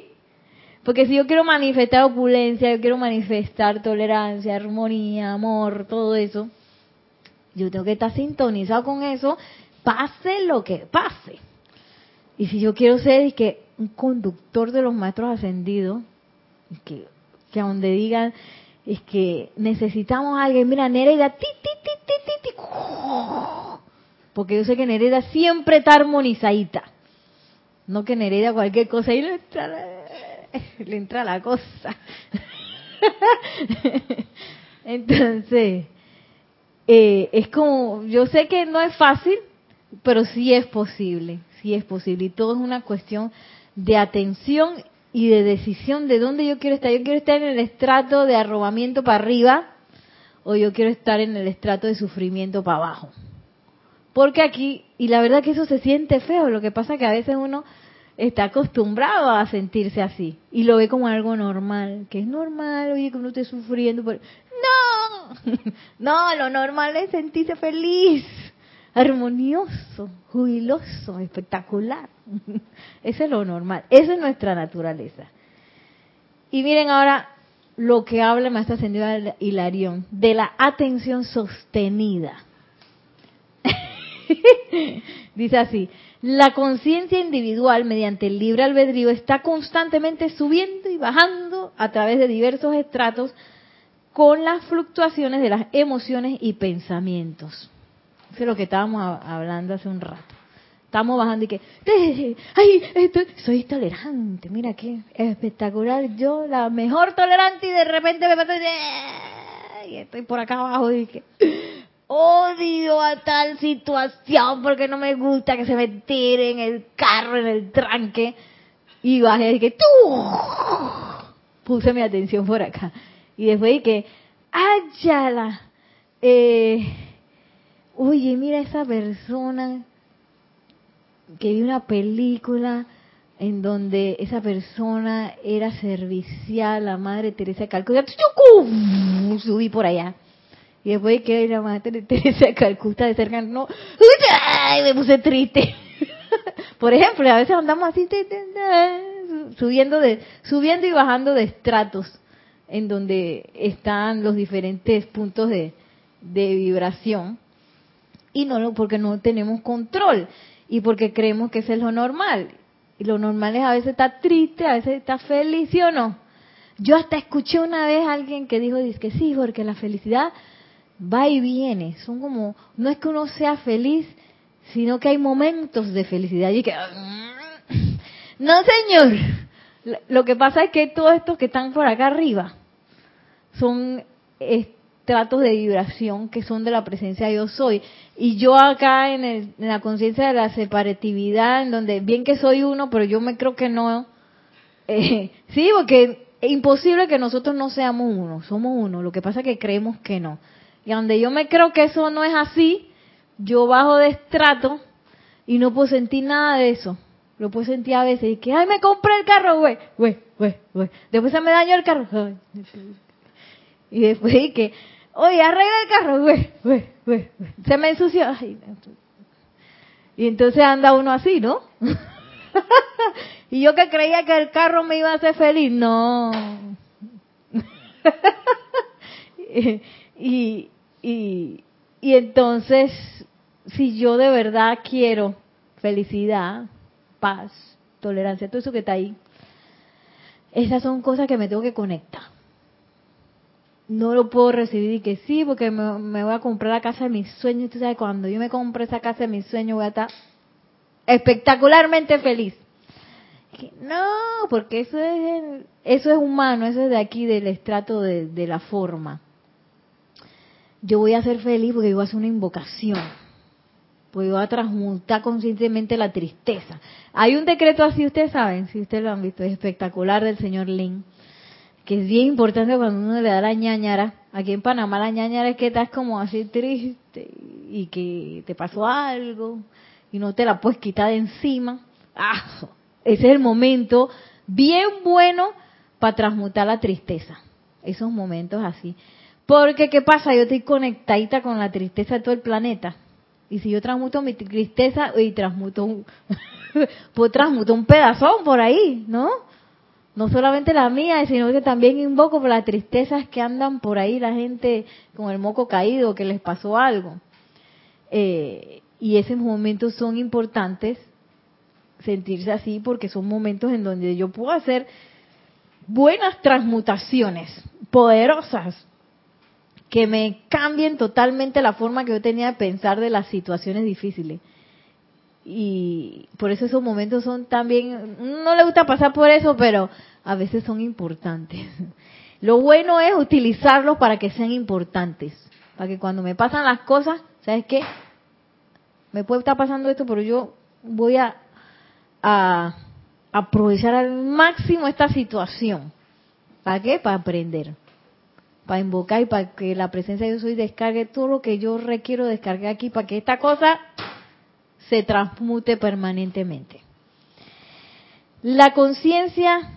porque si yo quiero manifestar opulencia, yo quiero manifestar tolerancia, armonía, amor, todo eso, yo tengo que estar sintonizado con eso, pase lo que pase. Y si yo quiero ser que un conductor de los maestros ascendidos, que, a donde digan, es que necesitamos a alguien, mira, Nereida, ti, ti, ti, ti, ti, ti, porque yo sé que Nereida siempre está armonizadita. No que Nereida cualquier cosa y le entra le entra la cosa. (laughs) Entonces, eh, es como, yo sé que no es fácil, pero sí es posible, sí es posible. Y todo es una cuestión de atención y de decisión de dónde yo quiero estar. Yo quiero estar en el estrato de arrobamiento para arriba o yo quiero estar en el estrato de sufrimiento para abajo. Porque aquí, y la verdad que eso se siente feo, lo que pasa que a veces uno está acostumbrado a sentirse así y lo ve como algo normal, que es normal, oye, que uno esté sufriendo. Por... No, (laughs) no, lo normal es sentirse feliz, armonioso, jubiloso, espectacular. (laughs) Eso es lo normal, esa es nuestra naturaleza. Y miren ahora lo que habla Maestra Ascendida Hilarión, de la atención sostenida. (laughs) Dice así, la conciencia individual mediante el libre albedrío está constantemente subiendo y bajando a través de diversos estratos con las fluctuaciones de las emociones y pensamientos. Eso es lo que estábamos hablando hace un rato. Estamos bajando y que, ay, soy tolerante, mira qué espectacular, yo la mejor tolerante y de repente me pasa y estoy por acá abajo y que, odio a tal situación porque no me gusta que se me tire en el carro, en el tranque. Y bajé y que tú puse mi atención por acá. Y después dije, ¡ayala! Eh, oye, mira esa persona que vi una película en donde esa persona era servicial, la madre Teresa de Calcuta. Subí por allá. Y después que la madre Teresa de Calcuta de cerca, no, ¡ay! me puse triste. (laughs) Por ejemplo, a veces andamos así, subiendo, de, subiendo y bajando de estratos, en donde están los diferentes puntos de, de vibración. Y no, porque no tenemos control y porque creemos que eso es lo normal. Y lo normal es a veces estar triste, a veces estar feliz, ¿sí o no? Yo hasta escuché una vez a alguien que dijo, dice que sí, porque la felicidad va y viene. Son como, no es que uno sea feliz, sino que hay momentos de felicidad. Y que, no señor, lo que pasa es que todos estos que están por acá arriba son estratos de vibración que son de la presencia de yo soy. Y yo acá en, en la conciencia de la separatividad, en donde bien que soy uno, pero yo me creo que no. (laughs) Eh, sí, porque es imposible que nosotros no seamos uno, somos uno. Lo que pasa es que creemos que no. Y donde yo me creo que eso no es así, yo bajo de estrato y no puedo sentir nada de eso. Lo puedo sentir a veces y que, ay, me compré el carro, güey, güey, güey, güey. Después se me dañó el carro. Y después y que, oye, arregla el carro, güey, güey, güey. Se me ensució. y entonces anda uno así, ¿no? (laughs) y yo que creía que el carro me iba a hacer feliz, no. (laughs) y, y, entonces, si yo de verdad quiero felicidad, paz, tolerancia, todo eso que está ahí, esas son cosas que me tengo que conectar. No lo puedo recibir y que sí, porque me, voy a comprar la casa de mis sueños. Tú sabes, cuando yo me compre esa casa de mis sueños voy a estar espectacularmente feliz. No, porque eso es, eso es humano, eso es de aquí, del estrato de la forma yo voy a ser feliz porque yo voy a hacer una invocación. Porque voy a transmutar conscientemente la tristeza. Hay un decreto así, ustedes saben, si ustedes lo han visto, es espectacular del señor Lin, que es bien importante cuando uno le da la ñañara. Aquí en Panamá la ñañara es que estás como así triste y que te pasó algo y no te la puedes quitar de encima. ¡Ah! Ese es el momento bien bueno para transmutar la tristeza. Esos momentos así Porque, ¿qué pasa? Yo estoy conectadita con la tristeza de todo el planeta. Y si yo transmuto mi tristeza, y transmuto un, (laughs) pues transmuto un pedazón por ahí, ¿no? No solamente la mía, sino que también invoco por las tristezas que andan por ahí, la gente con el moco caído, que les pasó algo. Eh, y esos momentos son importantes, sentirse así, porque son momentos en donde yo puedo hacer buenas transmutaciones, poderosas, que me cambien totalmente la forma que yo tenía de pensar de las situaciones difíciles. Y por eso esos momentos son también, no le gusta pasar por eso, pero a veces son importantes. (laughs) Lo bueno es utilizarlos para que sean importantes, para que cuando me pasan las cosas, ¿sabes qué? Me puede estar pasando esto, pero yo voy a, a aprovechar al máximo esta situación. ¿Para qué? Para aprender para invocar y para que la presencia de yo soy descargue todo lo que yo requiero descargar aquí para que esta cosa se transmute permanentemente. La conciencia,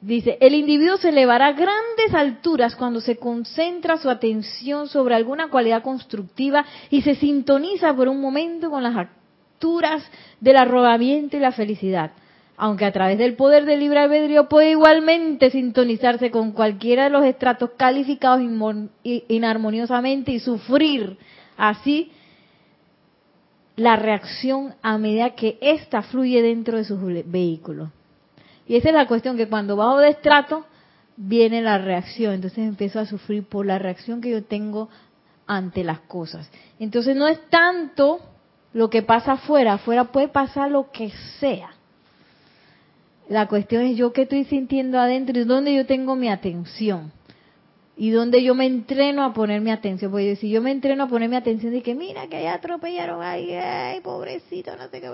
dice, el individuo se elevará a grandes alturas cuando se concentra su atención sobre alguna cualidad constructiva y se sintoniza por un momento con las alturas del arrobamiento y la felicidad aunque a través del poder del libre albedrío puede igualmente sintonizarse con cualquiera de los estratos calificados inarmoniosamente y sufrir así la reacción a medida que ésta fluye dentro de sus vehículos. Y esa es la cuestión, que cuando bajo de estrato viene la reacción, entonces empiezo a sufrir por la reacción que yo tengo ante las cosas. Entonces no es tanto lo que pasa afuera, afuera puede pasar lo que sea la cuestión es yo qué estoy sintiendo adentro y dónde yo tengo mi atención. Y dónde yo me entreno a poner mi atención. Porque si yo me entreno a poner mi atención de que mira que ya atropellaron, ay, ay, pobrecito, no sé qué.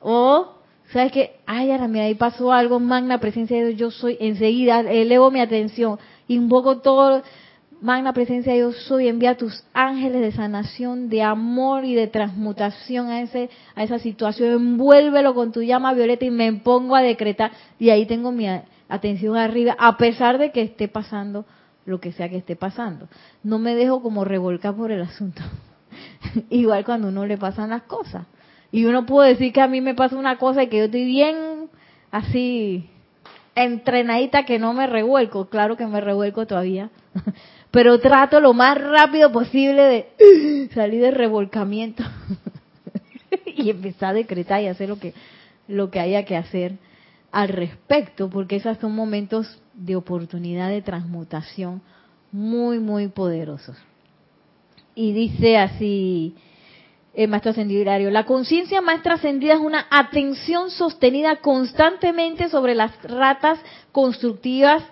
O, ¿sabes qué? Ay, ahora mira, ahí pasó algo, magna presencia de Dios, yo soy, enseguida elevo mi atención, invoco todo, magna presencia yo soy, envía tus ángeles de sanación, de amor y de transmutación a ese a esa situación, envuélvelo con tu llama violeta y me pongo a decretar y ahí tengo mi atención arriba a pesar de que esté pasando lo que sea que esté pasando. No me dejo como revolcar por el asunto. (laughs) Igual cuando uno le pasan las cosas. Y uno puede decir que a mí me pasa una cosa y que yo estoy bien así entrenadita que no me revuelco. Claro que me revuelco todavía (laughs) pero trato lo más rápido posible de (gasps) salir del revolcamiento (laughs) y empezar a decretar y hacer lo que lo que haya que hacer al respecto, porque esos son momentos de oportunidad de transmutación muy muy poderosos. Y dice así el maestro ascendido la conciencia más trascendida es una atención sostenida constantemente sobre las ratas constructivas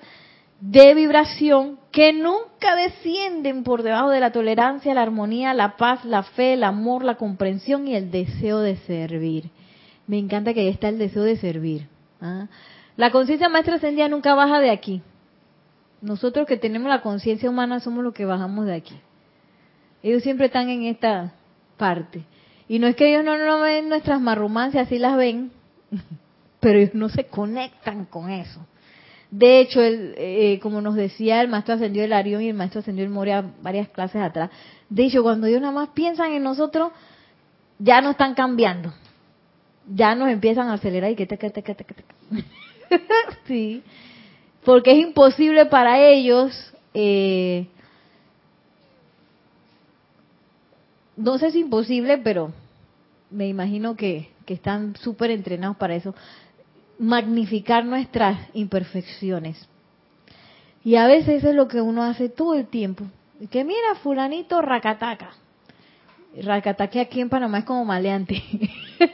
de vibración que nunca descienden por debajo de la tolerancia, la armonía, la paz, la fe, el amor, la comprensión y el deseo de servir. Me encanta que ahí está el deseo de servir. ¿ah? La conciencia más trascendida nunca baja de aquí. Nosotros que tenemos la conciencia humana somos los que bajamos de aquí. Ellos siempre están en esta parte. Y no es que ellos no, no ven nuestras marrumancias, así las ven, (laughs) pero ellos no se conectan con eso. De hecho, el, eh, como nos decía el maestro ascendió el Arión y el maestro ascendió el Moria varias clases atrás, de hecho, cuando ellos nada más piensan en nosotros, ya no están cambiando. Ya nos empiezan a acelerar y que te, que te, que te, sí, porque es imposible para ellos, eh, no sé si imposible, pero me imagino que, que están súper entrenados para eso, magnificar nuestras imperfecciones. Y a veces es lo que uno hace todo el tiempo. Que mira, fulanito racataca. Racataque aquí en Panamá es como maleante.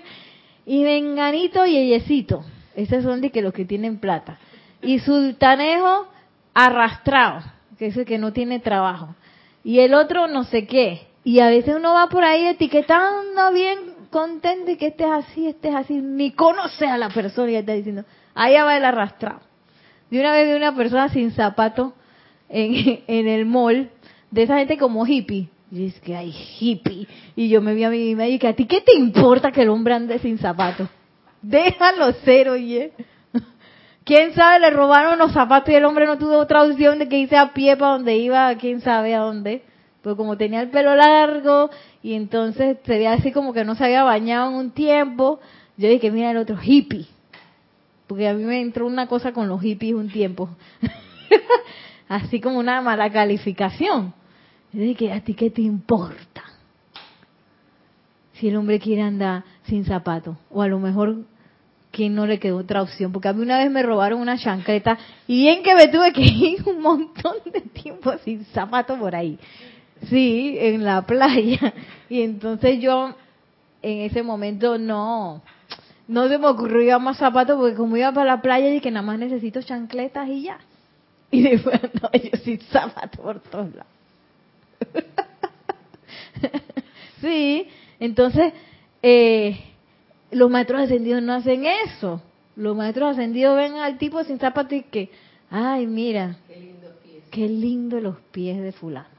(laughs) y venganito yeyecito. Esos son de que los que tienen plata. Y sultanejo arrastrado, que es el que no tiene trabajo. Y el otro no sé qué. Y a veces uno va por ahí etiquetando bien contento y que estés así, estés así, ni conoce a la persona y está diciendo, allá va el arrastrado. De una vez vi una persona sin zapato en, (laughs) en el mall, de esa gente como hippie. Y es que hay hippie. Y yo me vi a mí y me dije, ¿a ti qué te importa que el hombre ande sin zapato? Déjalo ser, oye. (laughs) quién sabe, le robaron los zapatos y el hombre no tuvo otra opción de que irse a pie para donde iba, quién sabe a dónde. Pero como tenía el pelo largo y entonces se veía así como que no se había bañado en un tiempo, yo dije, mira el otro hippie. Porque a mí me entró una cosa con los hippies un tiempo. (laughs) así como una mala calificación. Yo dije, ¿a ti qué te importa? Si el hombre quiere andar sin zapatos. O a lo mejor que no le quedó otra opción. Porque a mí una vez me robaron una chancleta y bien que me tuve que (laughs) ir un montón de tiempo sin zapatos por ahí. Sí, en la playa. (laughs) Y entonces yo en ese momento no, no se me ocurrió ir más zapatos porque como iba para la playa dije que nada más necesito chancletas y ya. (laughs) Y después, (laughs) no, yo sin zapatos por todos lados. sí, entonces, eh, los maestros ascendidos no hacen eso. Los maestros ascendidos ven al tipo sin zapatos y que, ay, mira, qué lindo, qué lindo los pies de fulano.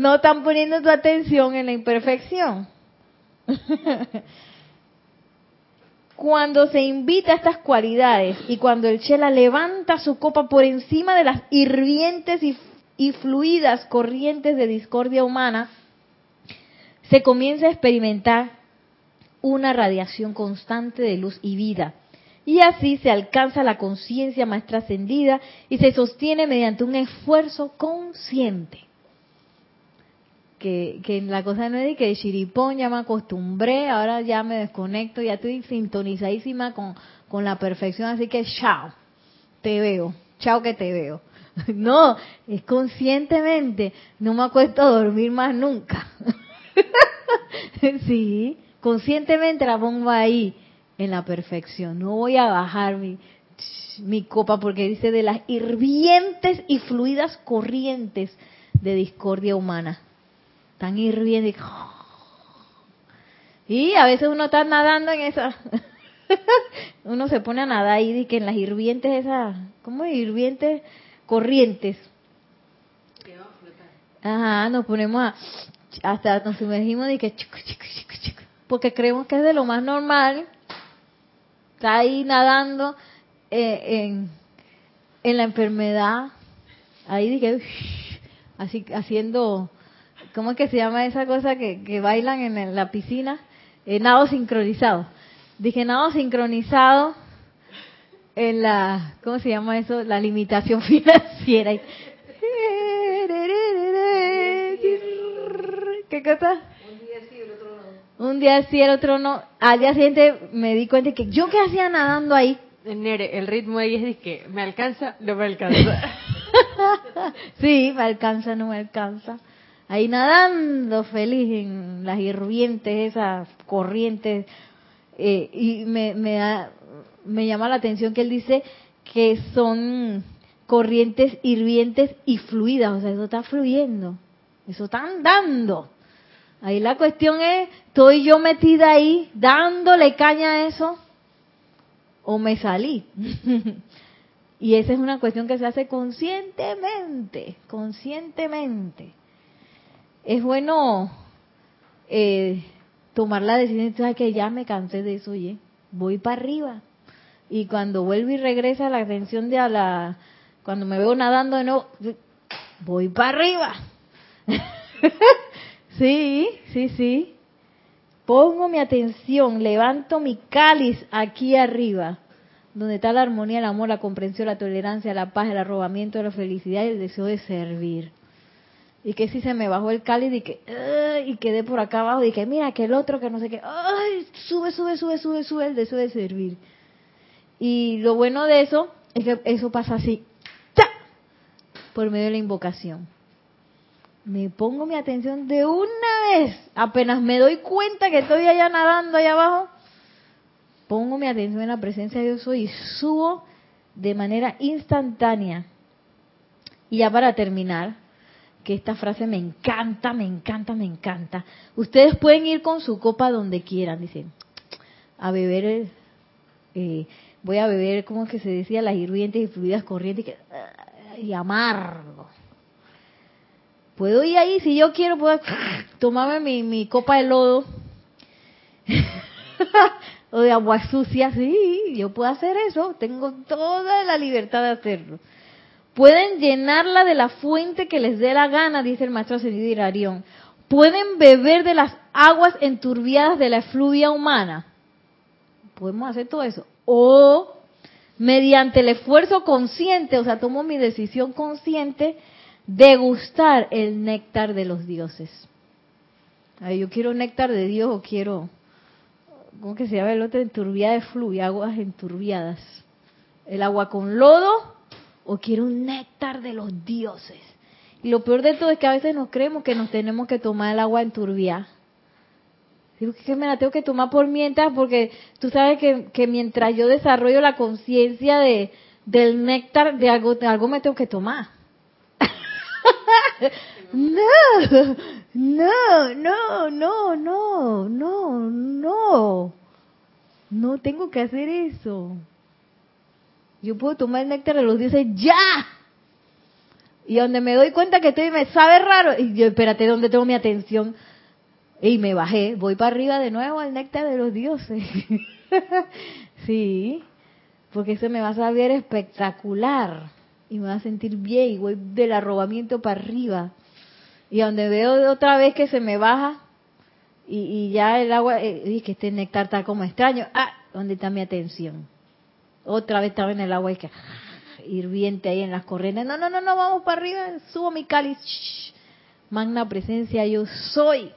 No están poniendo tu atención en la imperfección. (laughs) cuando se invita a estas cualidades y cuando el Chela levanta su copa por encima de las hirvientes y, y fluidas corrientes de discordia humana, se comienza a experimentar una radiación constante de luz y vida. Y así se alcanza la conciencia más trascendida y se sostiene mediante un esfuerzo consciente. Que, que la cosa no es de que chiripón ya me acostumbré, ahora ya me desconecto, ya estoy sintonizadísima con, con la perfección, así que chao, te veo, chao que te veo. (laughs) No, es conscientemente, no me acuesto a dormir más nunca. (laughs) sí, conscientemente la pongo ahí en la perfección. No voy a bajar mi, mi copa porque dice de las hirvientes y fluidas corrientes de discordia humana. Tan hirviendo (laughs) y a veces uno está nadando en esa (laughs) uno se pone a nadar ahí y que en las hirvientes esas ¿cómo hirvientes corrientes. Ajá nos ponemos a hasta nos sumergimos y que porque creemos que es de lo más normal está ahí nadando eh, en, en la enfermedad ahí dije así haciendo ¿cómo es que se llama esa cosa que, que bailan en la piscina? Eh, nado sincronizado. Dije nado sincronizado en la, ¿cómo se llama eso? La limitación (laughs) financiera. ¿Qué cosa? Un día sí, el otro no. Un día sí, el otro no. Al día siguiente me di cuenta que yo qué hacía nadando ahí. Nere, el ritmo ahí es de que me alcanza, no me alcanza. (laughs) sí, me alcanza, no me alcanza. Ahí nadando feliz en las hirvientes, esas corrientes. Eh, y me, me, me llama la atención que él dice que son corrientes hirvientes y fluidas, o sea, eso está fluyendo, eso está andando. Ahí la cuestión es, ¿estoy yo metida ahí dándole caña a eso? ¿O me salí? (laughs) y esa es una cuestión que se hace conscientemente, conscientemente. Es bueno eh, tomar la decisión, ¿sabes que ya me cansé de eso, oye, voy para arriba. Y cuando vuelvo y regresa la atención de a la, cuando me veo nadando de nuevo, voy para arriba. (laughs) Sí, sí, sí. Pongo mi atención, levanto mi cáliz aquí arriba, donde está la armonía, el amor, la comprensión, la tolerancia, la paz, el arrobamiento, la felicidad y el deseo de servir. Y que si se me bajó el cáliz y que y quedé por acá abajo y que mira que el otro que no sé qué, ay, sube, sube, sube, sube, sube el deseo de servir. Y lo bueno de eso es que eso pasa así, por medio de la invocación me pongo mi atención de una vez, apenas me doy cuenta que estoy allá nadando allá abajo, pongo mi atención en la presencia de Dios y subo de manera instantánea. Y ya para terminar, que esta frase me encanta, me encanta, me encanta. Ustedes pueden ir con su copa donde quieran, dicen, a beber, eh, voy a beber, como que se decía, las hirvientes y fluidas corrientes y amargo. Puedo ir ahí, si yo quiero, puedo tomarme mi, mi copa de lodo, (laughs) o de agua sucia, sí, yo puedo hacer eso, tengo toda la libertad de hacerlo. Pueden llenarla de la fuente que les dé la gana, dice el maestro ascendido Irarión. Pueden beber de las aguas enturbiadas de la efluvia humana. Podemos hacer todo eso. O mediante el esfuerzo consciente, o sea, tomo mi decisión consciente, degustar el néctar de los dioses. yo quiero néctar de Dios o quiero, ¿cómo que se llama el otro? Enturbiada de fluvia, aguas enturbiadas. El agua con lodo o quiero un néctar de los dioses. Y lo peor de todo es que a veces nos creemos que nos tenemos que tomar el agua enturbiada. Digo que me la tengo que tomar por mientras, porque tú sabes que, que mientras yo desarrollo la conciencia de, del néctar, de algo, de algo me tengo que tomar. (laughs) no, no, no, no, no, no, no. No tengo que hacer eso. Yo puedo tomar el néctar de los dioses ya. Y donde me doy cuenta que estoy me sabe raro, y yo, espérate, ¿dónde tengo mi atención? Y me bajé, voy para arriba de nuevo al néctar de los dioses. (laughs) sí, porque eso me va a saber espectacular. Y me va a sentir bien, y voy del arrobamiento para arriba. Y donde veo otra vez que se me baja, y, ya el agua, eh, que este néctar está como extraño. Ah, ¿dónde está mi atención? Otra vez estaba en el agua y que hirviente ahí en las corrientes. No, no, no, no, vamos para arriba, subo mi cáliz. Magna presencia, yo soy.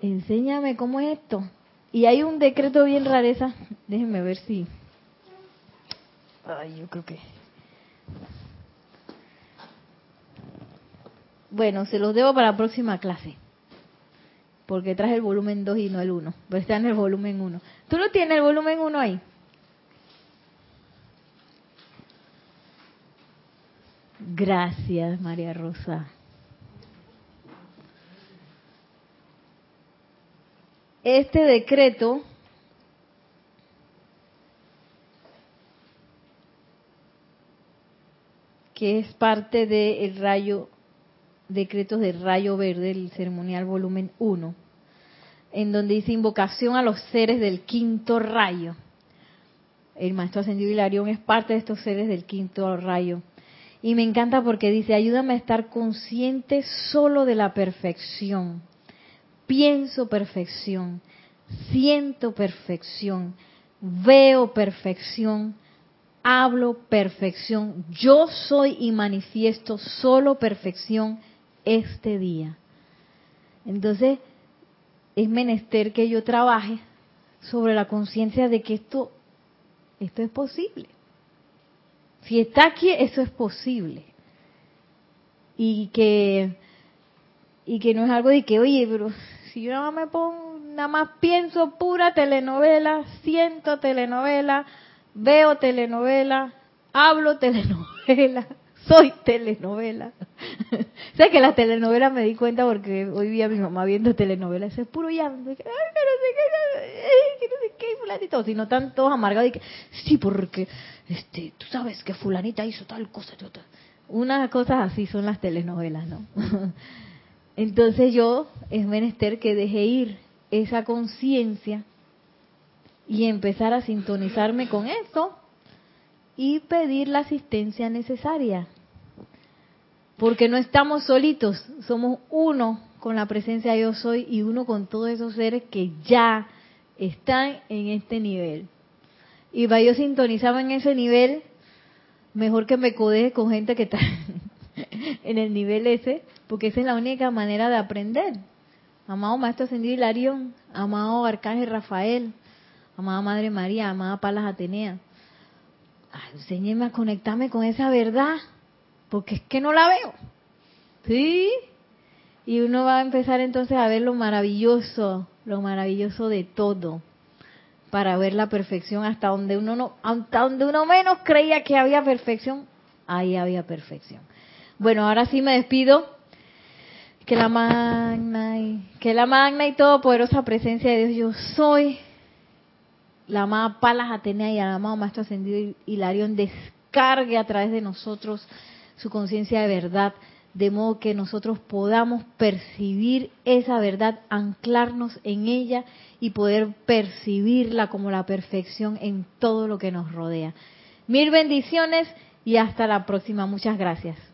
Enséñame cómo es esto. Y hay un decreto bien rareza. Déjenme ver si. Ay, yo creo que. Bueno, se los debo para la próxima clase porque traje el volumen 2 y no el 1, pero está en el volumen 1. ¿Tú no tienes el volumen 1 ahí? Gracias, María Rosa. Este decreto que es parte del rayo decretos de rayo verde, el ceremonial volumen 1, en donde dice invocación a los seres del quinto rayo. El maestro ascendido Hilarión es parte de estos seres del quinto rayo. Y me encanta porque dice, ayúdame a estar consciente solo de la perfección. Pienso perfección, siento perfección, veo perfección, hablo perfección. Yo soy y manifiesto solo perfección este día. Entonces, es menester que yo trabaje sobre la conciencia de que esto, esto es posible. Si está aquí, eso es posible. Y que, y que no es algo de que, oye, pero si yo nada me pongo, nada más pienso pura telenovela, siento telenovela, veo telenovela, hablo (laughs) telenovela, soy telenovela. (laughs) sé que las telenovelas me di cuenta porque hoy vi a mi mamá viendo telenovelas, es puro llanto, ay, no sé que no sé qué, fulanito, si no están todos amargados y que, sí, porque, este, tú sabes que fulanita hizo tal cosa, tal. unas cosas así son las telenovelas, ¿no? (laughs) Entonces yo es menester que deje ir esa conciencia y empezar a sintonizarme con eso y pedir la asistencia necesaria porque no estamos solitos, somos uno con la presencia de yo soy y uno con todos esos seres que ya están en este nivel. Y para yo sintonizarme en ese nivel, mejor que me codeje con gente que está (laughs) en el nivel ese, porque esa es la única manera de aprender. Amado Maestro Ascendido Hilarión, amado Arcángel Rafael, amada Madre María, amada Palas Atenea, enséñeme a conectarme con esa verdad porque es que no la veo. ¿Sí? Y uno va a empezar entonces a ver lo maravilloso, lo maravilloso de todo, para ver la perfección hasta donde uno no, hasta donde uno menos creía que había perfección, ahí había perfección. Bueno, ahora sí me despido. Que la magna y, que la magna y todopoderosa presencia de Dios yo soy, la amada Palas Atenea y el amado Maestro Ascendido Hilarión descargue a través de nosotros su conciencia de verdad, de modo que nosotros podamos percibir esa verdad, anclarnos en ella y poder percibirla como la perfección en todo lo que nos rodea. Mil bendiciones y hasta la próxima. Muchas gracias.